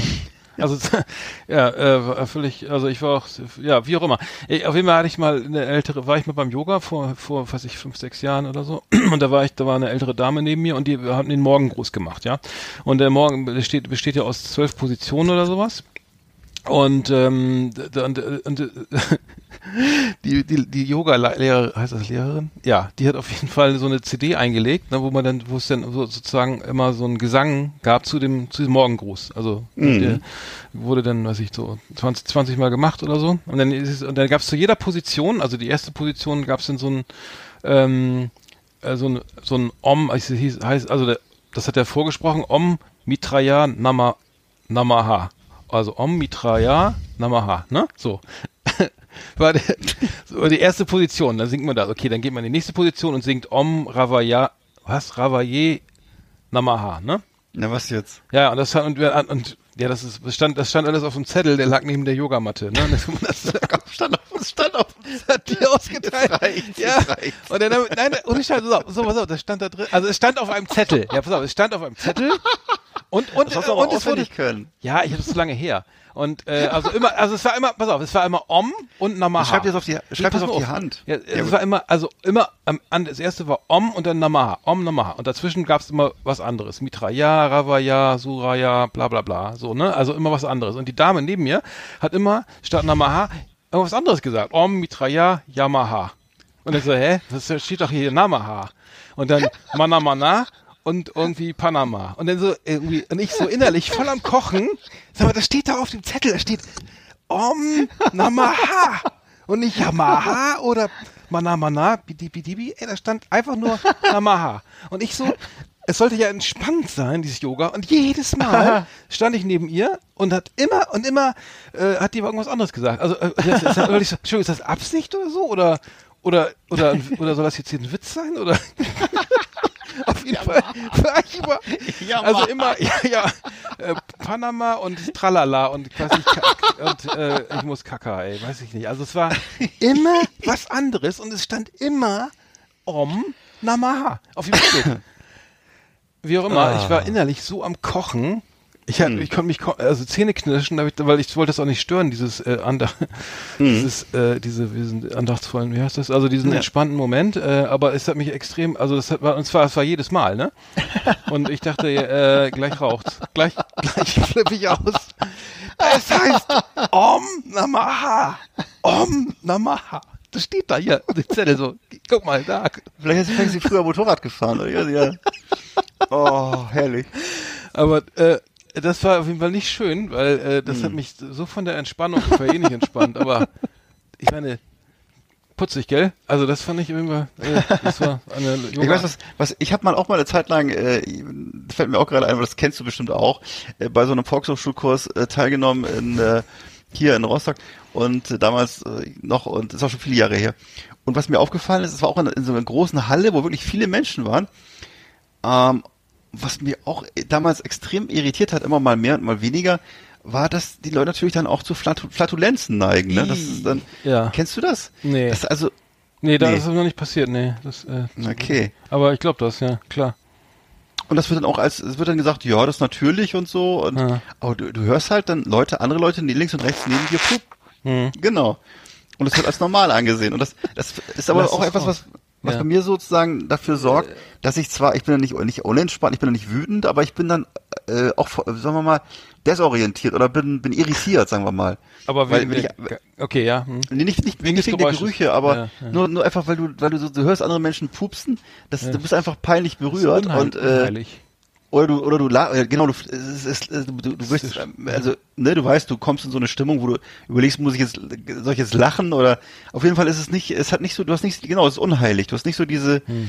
Also *laughs* ja, äh, völlig, also ich war auch, ja, wie auch immer. Ich, auf jeden Fall hatte ich mal eine ältere, war ich mal beim Yoga vor, vor, weiß ich, fünf, sechs Jahren oder so. *clears throat* Und da war ich, da war eine ältere Dame neben mir und die haben den Morgengruß gemacht, ja. Und der Morgen besteht, besteht ja aus zwölf Positionen oder sowas. Und, ähm, und, äh, und äh, *laughs* die, die, die Yoga-Lehrerin, heißt das Lehrerin? Ja, die hat auf jeden Fall so eine CD eingelegt, ne, wo man dann, wo es dann so, sozusagen immer so einen Gesang gab zu dem, zu dem Morgengruß. Also der wurde dann, weiß ich, so 20, 20 Mal gemacht oder so. Und dann ist es, und dann gab es zu jeder Position, also die erste Position gab es dann so ein, ähm, äh, so ein, so ein Om, also hieß, heißt, also der, das hat er vorgesprochen, Om Mitraya Nama, Namaha. Also Om Mitraya Namaha, ne? So. *laughs* War der, so die erste Position, dann singt man das. Okay, dann geht man in die nächste Position und singt Om Ravaya, was? Ravaye Namaha, ne? Na, was jetzt? Ja, und das hat, und, wir- und ja, das ist, das stand, das stand alles auf dem Zettel, der lag neben der Yogamatte, ne? Das, das stand auf, das stand auf, das hat die *laughs* ausgeteilt. Jetzt reicht's, ja. jetzt reicht's. Und dann, nein, ohne Scheiß, so, so, auf, das stand da drin, also es stand auf einem Zettel, ja, pass auf, es stand auf einem Zettel *laughs* und, und, Das hast du aber und es wurde, können. ja, ich habe das so lange her. Und äh, also immer, also es war immer, pass auf, es war immer Om und Namaha. Schreib das auf die- schreib das auf mal die Hand. Ja, Ja, es gut. war immer, also immer, am, an, das erste war Om und dann Namaha, Om Namaha. Und dazwischen gab es immer was anderes. Mitraya, Ravaya, Suraya, bla bla bla. So, ne? Also immer was anderes. Und die Dame neben mir hat immer statt Namaha irgendwas anderes gesagt. Om, Mitraya, Yamaha. Und ich so, hä? Das steht doch hier Namaha. Und dann *laughs* Mana Mana und irgendwie Panama. Und dann so irgendwie, und ich so innerlich voll am Kochen. Sag mal, das steht da auf dem Zettel, da steht Om Namaha. Und nicht Yamaha oder Manamana, Bidibidibi. Ey, da stand einfach nur Namaha. Und ich so, es sollte ja entspannt sein, dieses Yoga. Und jedes Mal *laughs* stand ich neben ihr und hat immer und immer äh, hat die irgendwas anderes gesagt. Also äh, das, ist, das, so, Entschuldigung, ist das Absicht oder so? Oder oder oder oder soll das jetzt hier ein Witz sein? Oder *laughs* *laughs* auf jeden Fall war ich immer, also immer ja ja äh, Panama und Tralala und ich und äh, ich muss Kaka, ey, weiß ich nicht. Also es war immer *laughs* was anderes und es stand immer Om Namaha auf dem Zettel. *laughs* Wie auch immer, ich war innerlich so am Kochen. Ich, hab, ich konnte mich also Zähne knirschen, weil ich wollte das auch nicht stören, dieses äh, Andach, dieses äh, diese diesen andachtsvollen, wie heißt das? Also diesen entspannten Moment, äh, aber es hat mich extrem, also das hat, und zwar es war jedes Mal, ne? *laughs* Und ich dachte, äh, gleich raucht's, gleich gleich *laughs* flippe ich aus. Es heißt Om Namaha, Om Namaha. Das steht da hier, dem Zettel so. Guck mal da. Vielleicht hast ist sie früher Motorrad gefahren, oder? Ja, ja. Oh, herrlich. Aber äh, das war auf jeden Fall nicht schön, weil äh, das hat mich so von der Entspannung, ich war eh nicht entspannt, aber ich meine, putzig, gell? Also das fand ich immer, äh, das war eine *laughs* Yoga. Ich weiß was, was ich habe mal auch mal eine Zeit lang, äh, fällt mir auch gerade ein, aber das kennst du bestimmt auch, äh, bei so einem Volkshochschulkurs äh, teilgenommen in äh, hier in Rostock und äh, damals äh, noch und das ist auch schon viele Jahre her. Und was mir aufgefallen ist, es war auch in, in so einer großen Halle, wo wirklich viele Menschen waren. Ähm, was mir auch damals extrem irritiert hat, immer mal mehr und mal weniger, war, dass die Leute natürlich dann auch zu Flatu Flatulenzen neigen. Ne? Das ist dann, Ja. Kennst du das? Nee. Das ist also, nee, da nee. ist es noch nicht passiert, nee. Das, äh, okay. aber ich glaube das, ja, klar. Und das wird dann auch als, es wird dann gesagt, ja, das ist natürlich und so. Und, Ja. Aber du, du hörst halt dann Leute, andere Leute, die links und rechts neben dir, pup. Hm. Genau. Und das wird als normal angesehen. Und das, das ist aber Lass auch etwas, was. Was Ja. bei mir sozusagen dafür sorgt, dass ich zwar, ich bin dann nicht, nicht unentspannt, ich bin dann nicht wütend, aber ich bin dann äh, auch, sagen wir mal, desorientiert oder bin, bin irritiert, sagen wir mal. Aber Weil, wenn, wenn okay, ja. Hm. Nee, nicht, nicht Wegen nicht wegen der. Gerüche, aber Ja, ja. nur, nur einfach, weil du, weil du so, du hörst andere Menschen pupsen, das, du bist einfach peinlich berührt und, äh. Oder du, oder du, äh, genau, du, es es, du, du wirst, ähm, also, ne, du weißt, du kommst in so eine Stimmung, wo du überlegst, muss ich jetzt, soll ich jetzt lachen oder, auf jeden Fall ist es nicht, es hat nicht so, du hast nicht, genau, es ist unheilig, du hast nicht so diese Hm.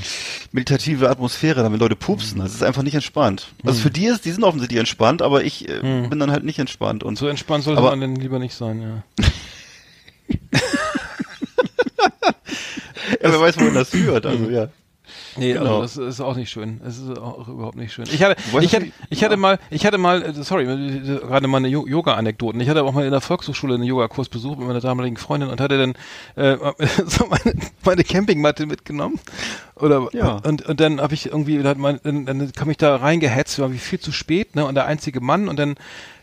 meditative Atmosphäre, wenn Leute pupsen, das ist einfach nicht entspannt. Also Hm. für die ist, die sind offensichtlich entspannt, aber ich äh, bin dann halt nicht entspannt und So entspannt sollte aber- man denn lieber nicht sein, ja. *laughs* ja, wer weiß, wohin das führt, also, ja. Nee, Genau. also das ist auch nicht schön. Es ist auch überhaupt nicht schön. Ich hatte, ich hatte, ich hatte mal, ich hatte mal, äh, sorry, gerade mal eine Yoga-Anekdoten. Ich hatte auch mal in der Volkshochschule einen Yogakurs besucht mit meiner damaligen Freundin und hatte dann äh, *laughs* so meine, meine Campingmatte mitgenommen. Oder Ja. und, und dann habe ich irgendwie, dann, dann, dann kam ich da reingehetzt, war wie viel zu spät, ne? Und der einzige Mann und dann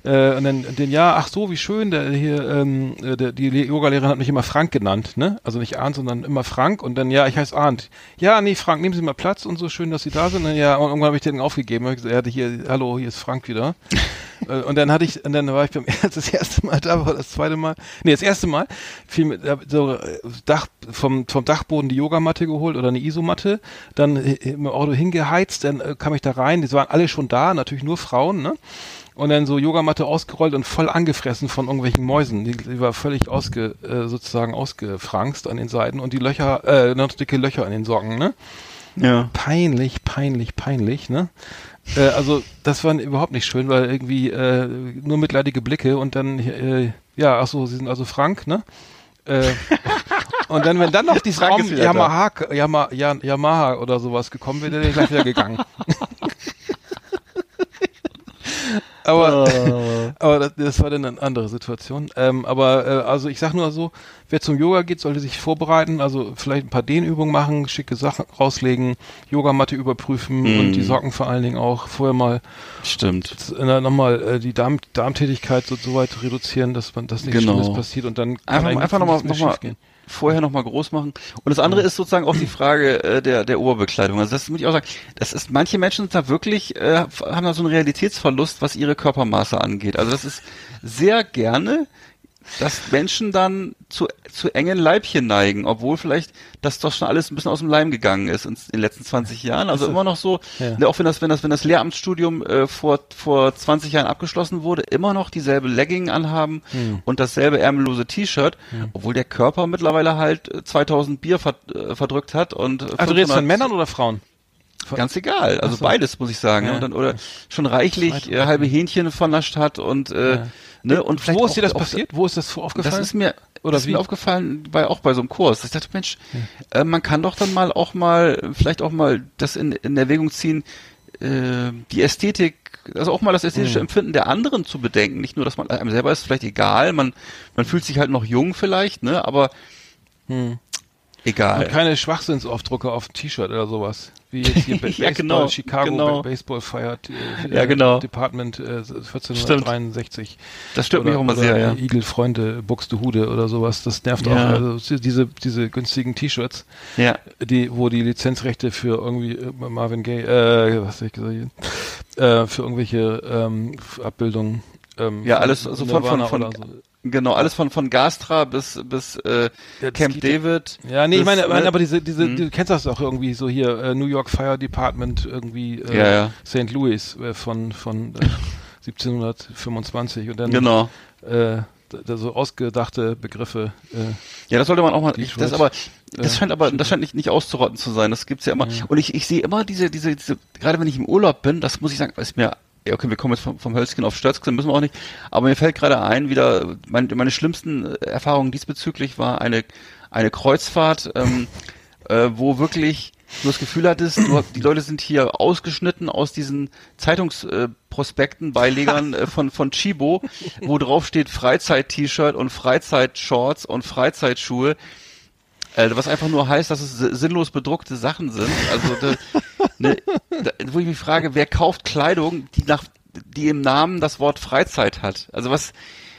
äh, und dann den ja, ach so, wie schön, der hier, ähm, äh, der, die Le- Yogalehrerin hat mich immer Frank genannt, ne? Also nicht Arndt, sondern immer Frank und dann, ja, ich heiße Arndt. Ja, nee, Frank, nehmen Sie mal Platz und so schön, dass Sie da sind. Und ja, und irgendwann habe ich den aufgegeben. Ich gesagt, er hatte hier, hallo, hier ist Frank wieder. *laughs* Äh, und dann hatte ich, und dann war ich beim *laughs* das erste Mal da, war das zweite Mal, nee, das erste Mal, viel mit, so Dach, vom, vom Dachboden die Yogamatte geholt oder eine Isomatte, dann im Auto hingeheizt, dann äh, kam ich da rein, die waren alle schon da, natürlich nur Frauen, ne? Und dann so Yogamatte ausgerollt und voll angefressen von irgendwelchen Mäusen. Die, die war völlig ausge, äh, sozusagen ausgefranst an den Seiten und die Löcher, äh, noch dicke Löcher an den Socken, ne? Ja. Peinlich, peinlich, peinlich, ne? Äh, also das war überhaupt nicht schön, weil irgendwie äh, nur mitleidige Blicke und dann, äh, ja, ach so, sie sind also Frank, ne? Äh, und dann, wenn dann noch *laughs* Frank Raum Yamaha, Yamaha, Yamaha oder sowas gekommen wäre, wäre ich gleich wieder gegangen. *laughs* aber, *laughs* aber das, das war dann eine andere Situation. Ähm, aber äh, also ich sag nur so, wer zum Yoga geht, sollte sich vorbereiten, also vielleicht ein paar Dehnübungen machen, schicke Sachen rauslegen, Yogamatte überprüfen Mhm. und die Socken vor allen Dingen auch vorher mal Stimmt. nochmal äh, die Darm, Darmtätigkeit so, so weit reduzieren, dass man das nicht Genau. Schlimmes passiert und dann Einfach, einfach nochmal noch mal. Vorher nochmal groß machen. Und das andere ist sozusagen auch die Frage äh, der, der Oberbekleidung. Also das muss ich auch sagen, das ist, manche Menschen sind da wirklich, äh, haben da so einen Realitätsverlust, was ihre Körpermaße angeht. Also das ist sehr gerne dass Menschen dann zu, zu engen Leibchen neigen, obwohl vielleicht das doch schon alles ein bisschen aus dem Leim gegangen ist in, in den letzten 20 Jahren. Also immer noch so, Ja. ne, auch wenn das, wenn das, wenn das Lehramtsstudium äh, vor, vor 20 Jahren abgeschlossen wurde, immer noch dieselbe Legging anhaben Hm. und dasselbe ärmellose T-Shirt, obwohl der Körper mittlerweile halt äh, 2000 Bier ver, äh, verdrückt hat und äh, Ach, du redest 500 von Männern oder Frauen? Ganz egal, also so. beides muss ich sagen. Ja. Und dann, oder schon reichlich äh, halbe Hähnchen vernascht hat und äh, Ja. ne und vielleicht Wo ist dir das passiert? Wo ist das aufgefallen? Das ist mir Oder das ist wie? mir aufgefallen bei auch bei so einem Kurs. Ich dachte, Mensch, äh, man kann doch dann mal auch mal vielleicht auch mal das in, in Erwägung ziehen, äh, die Ästhetik, also auch mal das ästhetische Mhm. Empfinden der anderen zu bedenken. Nicht nur, dass man einem selber ist vielleicht egal, man man fühlt sich halt noch jung vielleicht, ne, aber egal. Und keine Schwachsinnsaufdrucke auf T-Shirt oder sowas. Wie jetzt hier *laughs* Ba- Ja, Baseball, genau, Chicago genau. Ba- Baseball feiert äh, Ja, genau. Department äh, 1463. Das stört mich auch immer sehr, ja. Eagle Freunde Buxtehude oder sowas. Das nervt Ja. auch. Also diese, diese günstigen T-Shirts, Ja. die, wo die Lizenzrechte für irgendwie äh, Marvin Gaye, äh, was hab ich gesagt, äh, für irgendwelche ähm, Abbildungen. Ähm, Ja, alles also von, von, von oder so. Genau, alles von von Gastra bis bis äh, Ja, Camp ja- David. Ja, nee, ich bis, meine, ne, aber diese, diese, Mhm. du kennst das auch irgendwie so hier, äh, New York Fire Department, irgendwie äh, Ja, ja. St. Louis äh, von, von äh, *laughs* 1725 und dann Genau. äh, da, so ausgedachte Begriffe. Äh, Ja, das sollte man auch mal. Ich, das aber, das Ja, scheint aber, das scheint nicht, nicht auszurotten zu sein. Das gibt's ja immer. Und ich, ich sehe immer diese, diese, diese, gerade wenn ich im Urlaub bin, das muss ich sagen, ist mir, ja, okay, wir kommen jetzt vom, vom Hölzchen auf Störzchen, müssen wir auch nicht. Aber mir fällt gerade ein, wieder, mein, meine schlimmsten äh, Erfahrungen diesbezüglich war eine, eine Kreuzfahrt, ähm, äh, wo wirklich du das Gefühl hattest, du, die Leute sind hier ausgeschnitten aus diesen Zeitungsprospekten, äh, Beilegern äh, von, von Chibo, wo drauf steht Freizeit-T-Shirt und Freizeit-Shorts und Freizeitschuhe. Äh, was einfach nur heißt, dass es si- sinnlos bedruckte Sachen sind. Also da, ne, da, wo ich mich frage, wer kauft Kleidung, die nach die im Namen das Wort Freizeit hat? Also was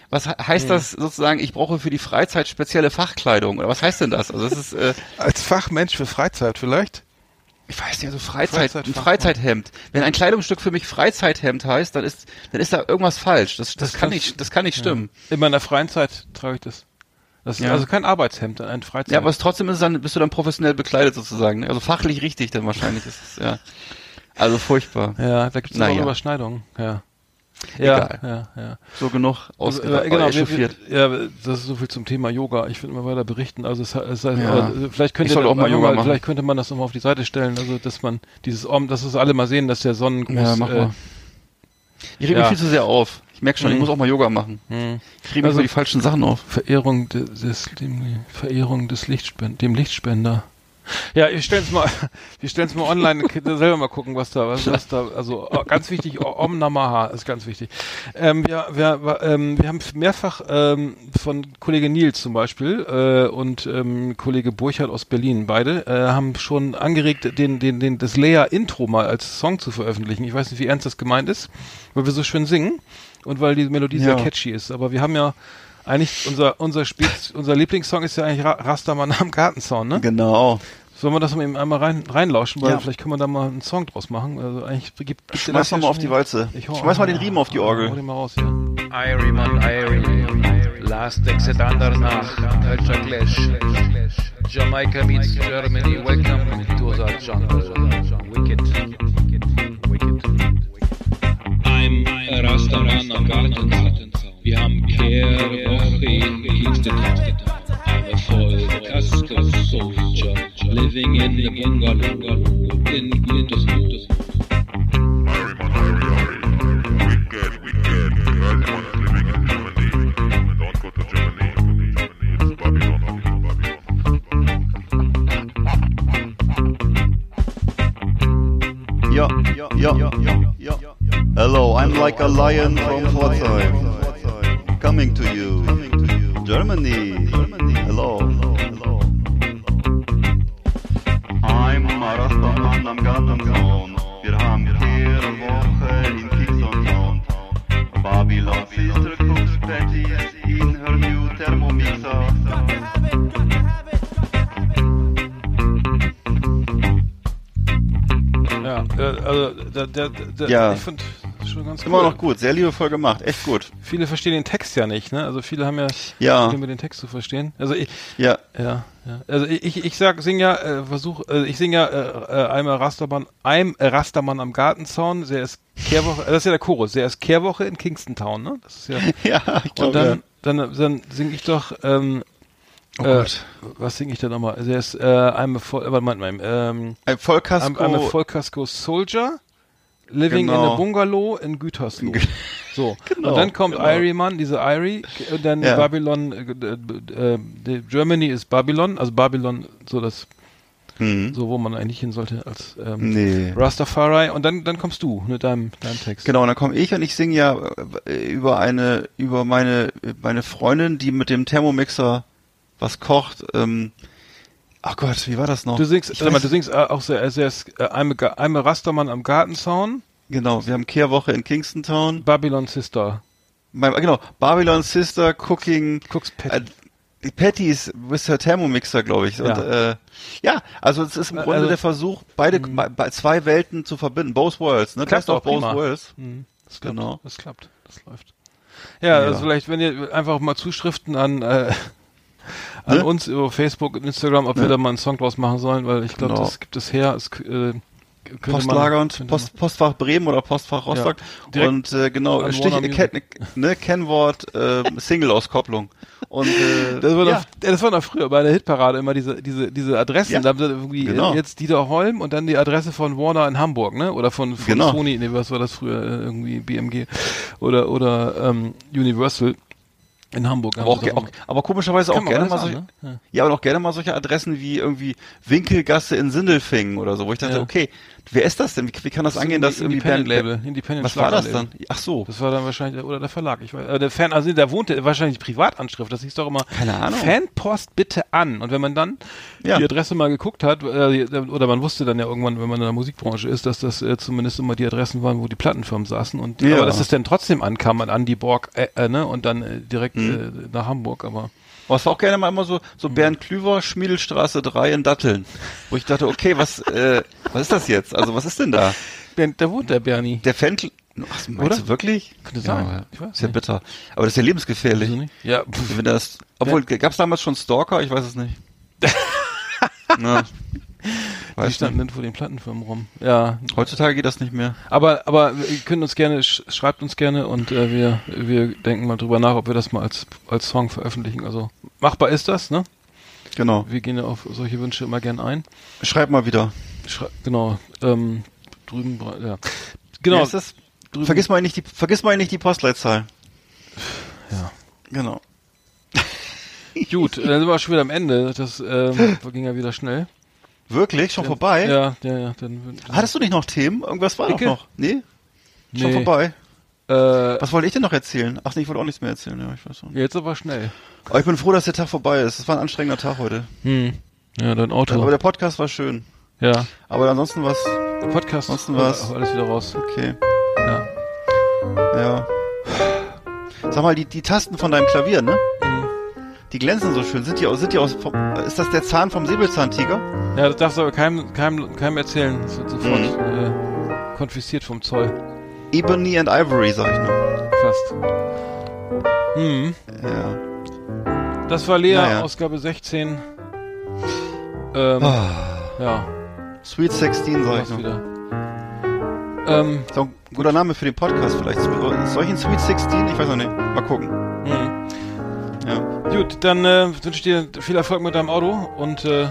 was he- heißt das sozusagen, ich brauche für die Freizeit spezielle Fachkleidung? Oder was heißt denn das? Also das ist äh, Als Fachmensch für Freizeit vielleicht? ich weiß nicht, also Freizeit, Freizeit- ein Freizeithemd. Wenn ein Kleidungsstück für mich Freizeithemd heißt, dann ist, dann ist da irgendwas falsch. Das, das, Das kann nicht, das kann nicht stimmen. In meiner freien Zeit trage ich das. Das ist Ja. also kein Arbeitshemd, ein Freizeit. Ja, aber trotzdem ist dann, bist du dann professionell bekleidet sozusagen. ne? Also fachlich richtig dann wahrscheinlich ist es, ja. Also furchtbar. ja, da gibt es Naja. auch Überschneidungen. Ja. Ja, Egal. ja, ja. So genug ausgedacht, Äh, genau, wir, ja, das ist so viel zum Thema Yoga. Ich will immer weiter berichten. Also es, es heißt, Ja. äh, vielleicht könnte auch mal Yoga machen. vielleicht könnte man das nochmal auf die Seite stellen. Also dass man dieses Om, dass es alle mal sehen, dass der Sonnengruß. Ja, mach äh, mal. Ich reg ja. mich viel zu sehr auf. Ich merke schon, ich Mhm. muss auch mal Yoga machen. hm. Ich mich Also- über die falschen Sachen auf. Verehrung des, des dem, Verehrung des Lichtspender, dem Lichtspender. Ja, wir stellen es mal, *laughs* wir stellen es mal online, selber mal gucken, was da, was, was da, also oh, ganz wichtig, Om Namaha ist ganz wichtig. Ähm, wir, wir, ähm, wir haben mehrfach ähm, von Kollege Nils zum Beispiel äh, und ähm, Kollege Burchardt aus Berlin, beide äh, haben schon angeregt, den, den, den, das Leia-Intro mal als Song zu veröffentlichen. Ich weiß nicht, wie ernst das gemeint ist, weil wir so schön singen und weil die Melodie sehr Ja. catchy ist. Aber wir haben ja eigentlich unser unser Spitz, unser Lieblingssong ist ja eigentlich Ra Rastermann am Gartenzaun, ne? Genau. Sollen wir das mal eben einmal rein, reinlauschen, weil Ja. vielleicht können wir da mal einen Song draus machen. Also eigentlich gibt, gibt Schmeiß ja mal auf die Walze. Ich hau- Schmeiß mal den Riemen auf die Orgel. den mal raus hier. Irie, man, Irie. Last exit Andernach, Culture Clash. Jamaica meets Germany, welcome to the jungle. Wicked, Rastaman am Gartenzaun. Wir haben Kehrwoche in Kingston. I'm a full Casco soldier, living in the bungalow in Wintersloh. Wicked, wicked. Everyone is living in Germany. Don't go to Germany. Ja, ja, ja, ja, ja. Hello, I'm like a lion from Pforzheim. Coming to you. Germany. Hello. I'm a Rastaman am Gartenzaun. Wir haben hier Woche in Kingston Town. Babylon sister cooks patties in her new Thermomixer. Ja, äh, also der, der, der, Ja. ich finde ist schon ganz Immer cool. noch gut, sehr liebevoll gemacht, echt gut. Viele verstehen den Text ja nicht, ne? Also viele haben ja, Ja. Probleme, den Text zu verstehen. Also ich, Ja, ja, ja. Also ich, ich, sag, sing ja, äh, versuch, äh, ich sing ja, äh, äh, einmal Rastermann, einem Rastermann am Gartenzaun, der ist Kehrwoche, das ist ja der Chorus, der ist Kehrwoche in Kingston Town, ne? Das ist ja, *laughs* ja, ich und glaube, dann, dann, dann sing ich doch, ähm, Oh äh, was singe ich da nochmal? Also der ist, äh, I'm a, äh, warte mal, ähm, ein Vollkasko. I'm Vollkasko Soldier, living in Genau. a Bungalow in Gütersloh. *laughs* So. Genau, und dann kommt genau. Irie Mann, diese Irie, und dann Ja. Babylon, äh, äh, Germany ist Babylon, also Babylon, so das, Hm. so wo man eigentlich hin sollte als ähm, Nee. Rastafari. Und dann, dann kommst du mit deinem, deinem Text. Genau, und dann komme ich und ich singe ja äh, über eine, über meine, meine Freundin, die mit dem Thermomixer was kocht. Ähm, ach Gott, wie war das noch? Du singst, Ich mal, du singst äh, auch sehr, sehr, äh, I'm a, I'm a Rastermann am Gartenzaun, Genau, wir haben Kehrwoche in Kingston Town. Babylon Sister. Mein, genau, Babylon Sister Cooking. Cooks Patty. Äh, Patty's with her Thermomixer, glaube ich. Und, Ja. äh, ja, also es ist im Grunde Also- der Versuch, beide be- be- zwei Welten zu verbinden. Both Worlds, ne? Klappt Best of auch both. Worlds. Mhm. Das klappt. Genau. Das klappt. Das läuft. Ja, Ja. also vielleicht, wenn ihr einfach mal Zuschriften an, äh, an Ne? uns über Facebook und Instagram, ob wir Ja. da mal einen Song draus machen sollen, weil ich glaube, Genau. das gibt es her. Es, äh, Postlager man, und Post, Postfach Bremen oder Postfach Rostock. Direkt und äh, genau, Stich, Ken, ne, Kennwort, äh, *laughs* Single-Auskopplung. Und äh, Das war, ja, noch, das war noch früher bei der Hitparade immer diese, diese, diese Adressen. Ja. Da haben sie irgendwie Genau. äh, jetzt Dieter Holm und dann die Adresse von Warner in Hamburg, ne? Oder von, von Genau. Sony, nee, was war das früher? Äh, Irgendwie BMG oder, oder ähm, Universal in Hamburg. aber, auch, auch, aber komischerweise auch gerne mal solche, ne? ja. aber auch gerne mal solche Adressen wie irgendwie Winkelgasse in Sindelfingen oder so, wo ich dachte, Ja. okay, wer ist das denn? Wie, wie kann das, Das angehen, dass irgendwie Independent Band- Label, Independent Was war das dann? Ach so. Das war dann wahrscheinlich, oder der Verlag, ich weiß, äh, der Fan, also der wohnte wahrscheinlich Privatanschrift, das hieß doch immer, Keine Ahnung. Fanpost bitte an. Und wenn man dann Ja. die Adresse mal geguckt hat, äh, oder man wusste dann ja irgendwann, wenn man in der Musikbranche ist, dass das äh, zumindest immer die Adressen waren, wo die Plattenfirmen saßen. Und, Ja. aber dass es dann trotzdem ankam an Andy Borg, äh, äh, ne, und dann direkt Mhm. nach Hamburg, aber. War auch gerne mal immer so, so Hm. Bernd Klüver, Schmiedelstraße 3 in Datteln. Wo ich dachte, okay, was, äh, was ist das jetzt? Also was ist denn da? Bernd, da wohnt der Bernie. Der Fan, ach, meinst Oder? du wirklich? Könnte sein. Ja, Ich weiß ist ja nicht. bitter. Aber das ist ja lebensgefährlich. Nicht? Ja, pff, Wenn das, obwohl, gab es damals schon Stalker? Ich weiß es nicht. *laughs* Na, die weiß standen nicht. vor den Plattenfirmen rum. Ja, Heutzutage geht das nicht mehr. Aber, aber ihr könnt uns gerne, sch schreibt uns gerne und äh, wir, wir denken mal drüber nach, ob wir das mal als, als Song veröffentlichen. Also machbar ist das, ne? Genau. Wir gehen ja auf solche Wünsche immer gern ein. Schreib mal wieder. Schrei genau. Ähm, drüben, ja. Genau. Drüben, Vergiss mal nicht die, vergiss mal nicht die Postleitzahl. Ja. Genau. Gut, dann sind wir schon wieder am Ende. Das ähm, *laughs* ging ja wieder schnell. Wirklich? Schon vorbei? Ja, ja, ja. Dann, Hattest du nicht noch Themen? Irgendwas war doch Icke? noch. Nee? Schon Nee. vorbei. äh, Was wollte ich denn noch erzählen? Ach nee, ich wollte auch nichts mehr erzählen. Ja, ich weiß schon. jetzt aber schnell. Aber ich bin froh, dass der Tag vorbei ist. Es war ein anstrengender Tag heute. Hm. Ja, dein Auto. Aber der Podcast war schön. ja. Aber ansonsten was. Der Podcast. Ansonsten was. Alles wieder raus. Okay. Ja. Ja. Sag mal, die, die Tasten von deinem Klavier, ne? Die glänzen so schön. Sind die aus, sind die aus, vom, ist das der Zahn vom Säbelzahntiger? Ja, das darfst du aber keinem, keinem, keinem erzählen. Das wird sofort Mhm. äh, konfisziert vom Zoll. Ebony and Ivory, sag ich nur. Fast. Hm. Ja. Das war Lea, Naja. Ausgabe 16. Ähm, Ah. Ja, Sweet 16, sag ich nur. wieder. Ähm, Ist auch ein guter Name für den Podcast vielleicht. Soll ich einen Sweet 16? Ich weiß noch nicht. Mal gucken. hm. Ja. Gut, dann äh, wünsche ich dir viel Erfolg mit deinem Auto und äh,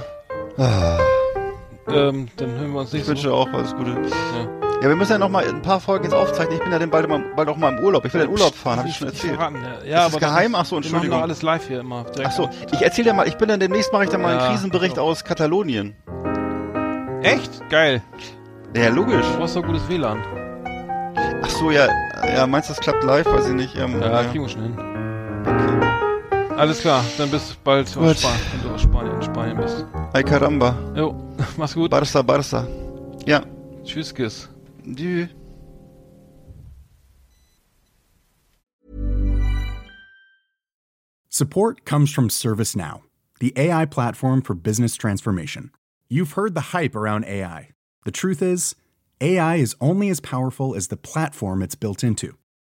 Ah. ähm, dann hören wir uns Ich nächste wünsche auch alles Gute. Ja. Ja, wir müssen ja noch mal ein paar Folgen jetzt aufzeichnen. Ich bin ja dann bald, mal, bald auch mal im Urlaub. Ich will in Urlaub fahren, habe ich schon erzählt. verraten, ja. Ist ja das aber geheim? Das, Ach so, Wir machen Entschuldigung. alles live hier immer. direkt. Ach so, ich erzähle dir mal, ich bin dann demnächst mache ich dann mal Ja, einen Krisenbericht so. aus Katalonien. Echt? Geil. Ja, logisch. Du brauchst doch gutes WLAN. Ach so, ja, ja, meinst du, das klappt live? Weiß ich nicht. Ähm, Ja, ja. kriegen wir schon hin. Okay. Alles klar, dann bis bald aus Spanien, wenn du aus Spanien, in Spanien bist. Ay caramba. Jo, *laughs* mach's gut. Barça, Barça. Ja. Tschüss, Kiss. Dü. Support comes from ServiceNow, the AI platform for business transformation. You've heard the hype around AI. The truth is, AI is only as powerful as the platform it's built into.